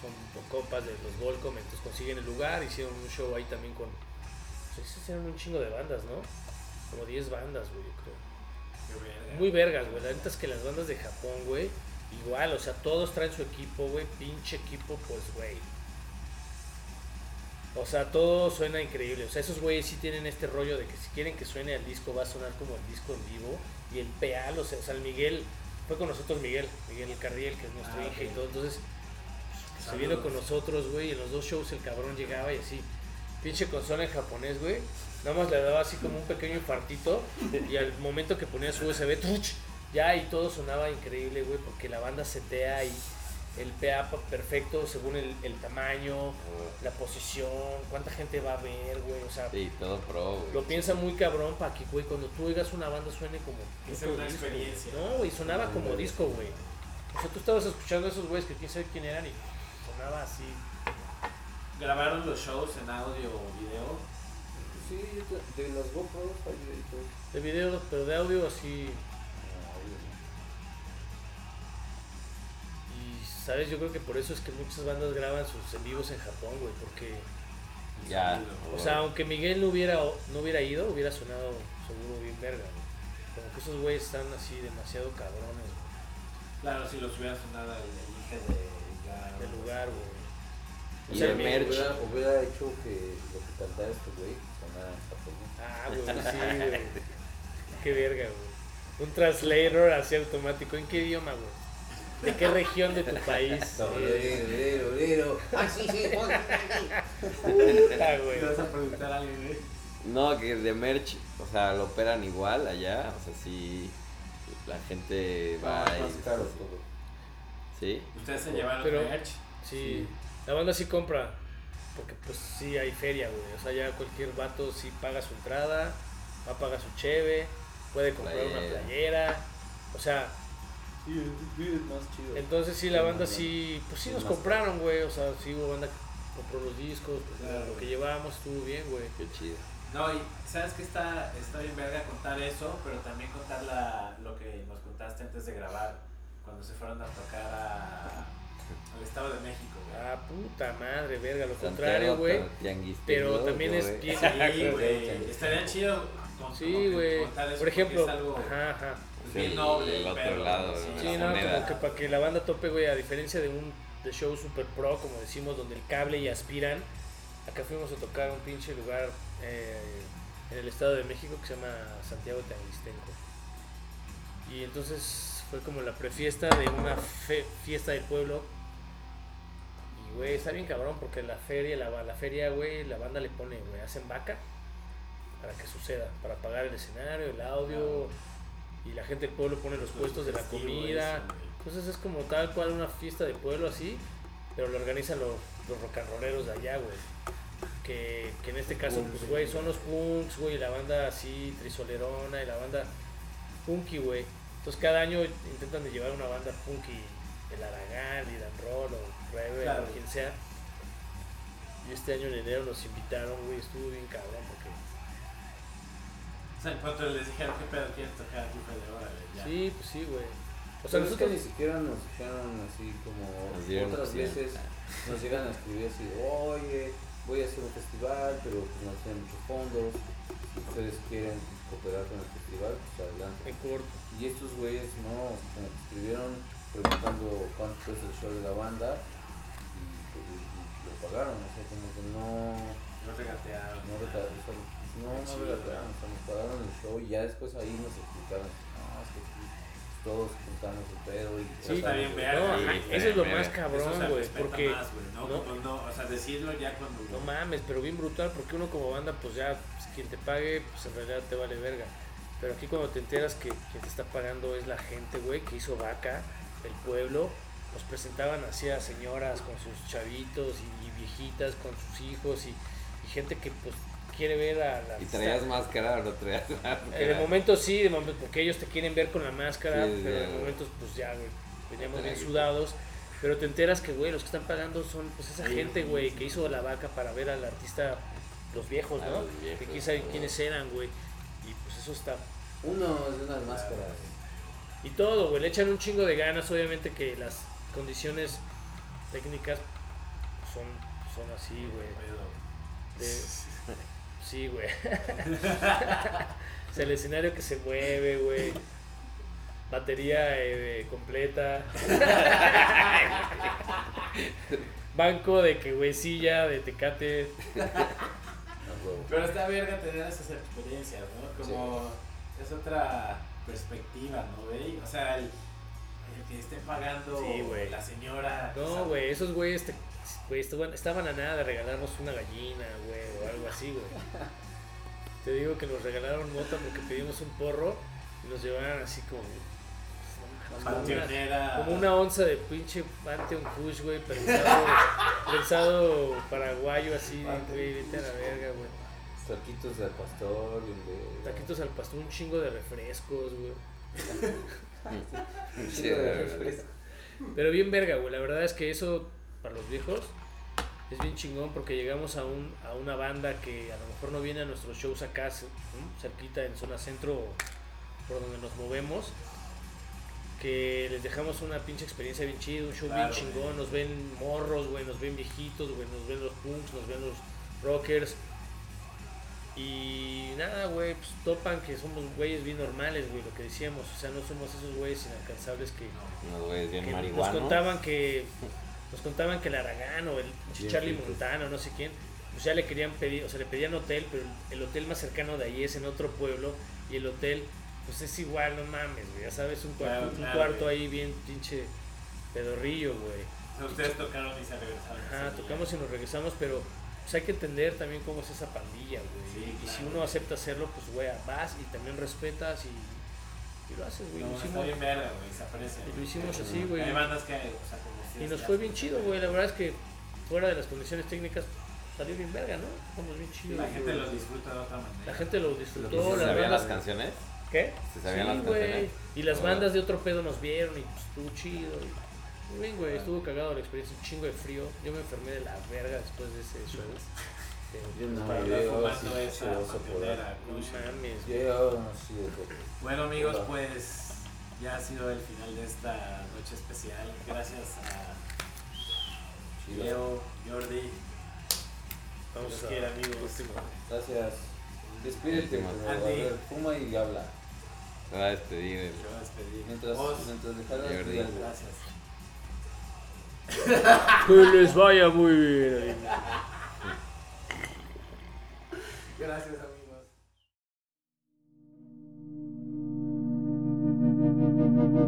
son compas de los Volcom, entonces consiguen el lugar, hicieron un show ahí también con... Pues, hicieron un chingo de bandas, ¿no? Como 10 bandas, güey, yo creo. Muy vergas, güey. La neta es que las bandas de Japón, güey, igual, o sea, todos traen su equipo, güey, pinche equipo, pues, güey. O sea, todo suena increíble. O sea, esos güeyes sí tienen este rollo de que si quieren que suene el disco, va a sonar como el disco en vivo. Y el PA, o sea, o sea, el Miguel, fue con nosotros Miguel, Miguel Carriel, que es nuestro Ah, y todo. Entonces, se vino con nosotros, güey, y en los dos shows el cabrón llegaba y así, pinche consola en japonés, güey. Nada más le daba así como un pequeño infartito y al momento que ponía su USB, ¡truch! ya y todo sonaba increíble, güey, porque la banda setea y el PA pa- perfecto según el, el tamaño, la posición, cuánta gente va a ver, güey, o sea, Sí, todo pro, güey. lo piensa muy cabrón para que, güey, cuando tú oigas una banda suene como puto una disco, experiencia. No, güey, sonaba como disco, güey. O sea, tú estabas escuchando a esos güeyes que quién sabe quién eran y sonaba así. ¿Grabaron los shows en audio o video? Sí, de las GoPros hay videitos. De video, pero de audio así. Ah, Y, ¿sabes? Yo creo que por eso es que muchas bandas graban sus en vivos en Japón, güey, porque... Ya. O sea, aunque Miguel no hubiera, no hubiera ido, hubiera sonado seguro bien verga, güey. Como que esos güeyes están así demasiado cabrones, güey, Claro, si los hubieran sonado el elige de lugar, güey. O Y sea, de mi- merch. Hubiera, hubiera hecho que lo que cantara este güey. Ah, güey, sí, güey. Qué verga, güey. Un translator así automático. ¿En qué idioma, güey? ¿De qué región de tu país? <laughs> Ah, sí, sí, Puta, güey. ¿Te vas a preguntar algo, güey? No, que de merch, o sea, lo operan igual allá. O sea, sí, la gente va Ah, y. más caro todo. Sí. ¿Ustedes se llevaron Pero- merch? Sí, la banda sí compra. Porque pues sí hay feria, güey. O sea, ya cualquier vato sí paga su entrada, va a pagar su cheve, puede comprar una Playera. O sea, Sí, es, es más chido. entonces sí la banda sí, pues sí nos compraron, güey. O sea, sí hubo banda que compró los discos, pues, Claro, lo que llevábamos estuvo bien, güey. Qué chido. No, y sabes que está, está bien verga contar eso, pero también contar la, lo que nos contaste antes de grabar, cuando se fueron a tocar a, al Estado de México. Ah, puta madre, verga, lo contrario, güey. Pero también es bien. Sí, güey. Estaría chido. con- Sí, güey. Por ejemplo, es algo ajá, ajá. bien Sí, noble. el otro pero, lado, sí, ¿no? Sí, La no, moneda. como que para que la banda tope, güey, a diferencia de un de show super pro, como decimos, donde el cable y aspiran, acá fuimos a tocar un pinche lugar eh, en el Estado de México que se llama Santiago Tanguistenco. Y entonces fue como la prefiesta de una fe- fiesta del pueblo. Y, güey, está bien cabrón porque la feria, la, la feria, güey, la banda le pone, güey, hacen vaca para que suceda, para pagar el escenario, el audio. Y la gente del pueblo pone los puestos de la comida. Entonces es como tal cual una fiesta de pueblo así, pero lo organizan los, los rock and rolleros de allá, güey. Que, que en este caso, pues, güey, son los punks, güey, la banda así, trisolerona, y la banda punky, güey. Entonces cada año intentan de llevar una banda punky, el Aragán, y Dan Roll, o Rebel, Claro. o quien sea. Y este año en enero nos invitaron, güey, estuvo bien cabrón, porque... O sea, en cuanto les dijeron qué pedo quieres tocar aquí, fue de órale, ya. Sí, pues sí, güey. O sea, nosotros... ni siquiera nos dijeron así como dieron otras veces nos llegan a escribir así, oye, voy a hacer un festival, pero pues no tienen muchos fondos. Si ustedes quieren cooperar con el festival, pues adelante. En corto. Y estos güeyes no, como escribieron preguntando cuánto es el show de la banda pagaron, o sea, como que no, No regatearon. no, sea, no, no regatearon, o sea, nos pagaron el show y ya después ahí nos explicaron, no, es que aquí todos juntamos el pedo y Sí, está bien verga. Eso es lo más cabrón, güey, porque... más, ¿no? no- o sea, decirlo ya cuando. No mames, pero bien brutal porque uno como banda, pues ya, pues, quien te pague, pues en realidad te vale verga. Pero aquí cuando te enteras que quien te está pagando es la gente, güey, que hizo vaca, el pueblo, nos presentaban así a señoras con sus chavitos y, y viejitas con sus hijos y, y gente que pues quiere ver a la... ¿Y traías máscara o no traías <laughs> máscara? Eh, de momento sí, de momento, porque ellos te quieren ver con la máscara, Sí, pero ya, de güey. momentos pues ya, güey, veníamos bien sudados. Pero te enteras que, güey, los que están pagando son pues esa Sí. gente, güey, que hizo la vaca para ver al artista, los viejos, A ¿no? los viejos, que quién sabe ¿no? quiénes eran, güey. Y pues eso está... uno de unas máscaras. Y todo, güey, le echan un chingo de ganas, obviamente que las condiciones técnicas son así, güey. De- <laughs> Sí, güey. o sea, el escenario que se mueve, güey. Batería eh, completa. Banco de que, güey, silla, de tecate. Pero está verga tener esas experiencias, ¿no? Como es otra perspectiva, ¿no, güey? O sea, el, el que esté pagando Sí, la señora. No, güey, esos güeyes te- güey, estaban, estaban a nada de regalarnos una gallina, güey, o algo así, güey. Te digo que nos regalaron mota porque pedimos un porro y nos llevaron así como... como una-. Como una onza de pinche Pantheon Kush, güey, prensado, <laughs> prensado paraguayo así, güey, vete a la verga, güey. Taquitos de pastor, de... Taquitos al pastor, un chingo de refrescos, güey. <laughs> De. Pero bien verga, güey, la verdad es que eso, para los viejos, es bien chingón porque llegamos a, un, a una banda que a lo mejor no viene a nuestros shows acá, cerquita en zona centro, por donde nos movemos. Que les dejamos una pinche experiencia bien chida, un show Claro, bien chingón. güey. Nos ven morros, güey, nos ven viejitos, güey, nos ven los punks, nos ven los rockers. Y nada, güey, pues topan que somos güeyes bien normales, güey, lo que decíamos. O sea, no somos esos güeyes inalcanzables que, Unos güeyes bien que nos contaban que <laughs> nos contaban que el Aragán o el Bien Charlie ricos. Montana o no sé quién, pues ya le querían pedir, o sea, le pedían hotel, pero el hotel más cercano de ahí es en otro pueblo y el hotel pues es igual, no mames, güey, ya sabes, un cuarto, Claro, un claro, cuarto güey. ahí bien pinche pedorrillo, güey. O sea, Ustedes tocaron y se regresaron. Ajá, tocamos y nos regresamos, pero pues hay que entender también cómo es esa pandilla, güey. Sí, y si claro. uno acepta hacerlo, pues güey, vas y también respetas y, y lo haces, güey. No, lo está hicimos, bien verga, güey, se aprecia. y lo hicimos así, güey. Hay bandas que, o sea, como Y nos fue bien chido, güey. La verdad es que fuera de las condiciones técnicas salió bien verga, ¿no? Estamos bien chidos. La gente lo disfruta de otra manera. La gente lo ¿Y disfrutó. se las sabían las canciones? ¿Qué? ¿Se sabían Sí, las güey. canciones? Y las Ah. bandas de otro pedo nos vieron y pues, estuvo chido. y- Muy bien, güey. Estuvo cagado la experiencia. Un chingo de frío. Yo me enfermé de la verga después de ese show. De- Bueno amigos, pues ya ha sido el final de esta noche especial. Gracias a Leo, Jordi. Vamos Los a amigos. Gracias. Despídete, Andy. fuma y habla. Me va a despedir el- Yo voy a despedir. Mientras, Vos, mientras algo. gracias. Que les vaya muy bien. <laughs> Gracias,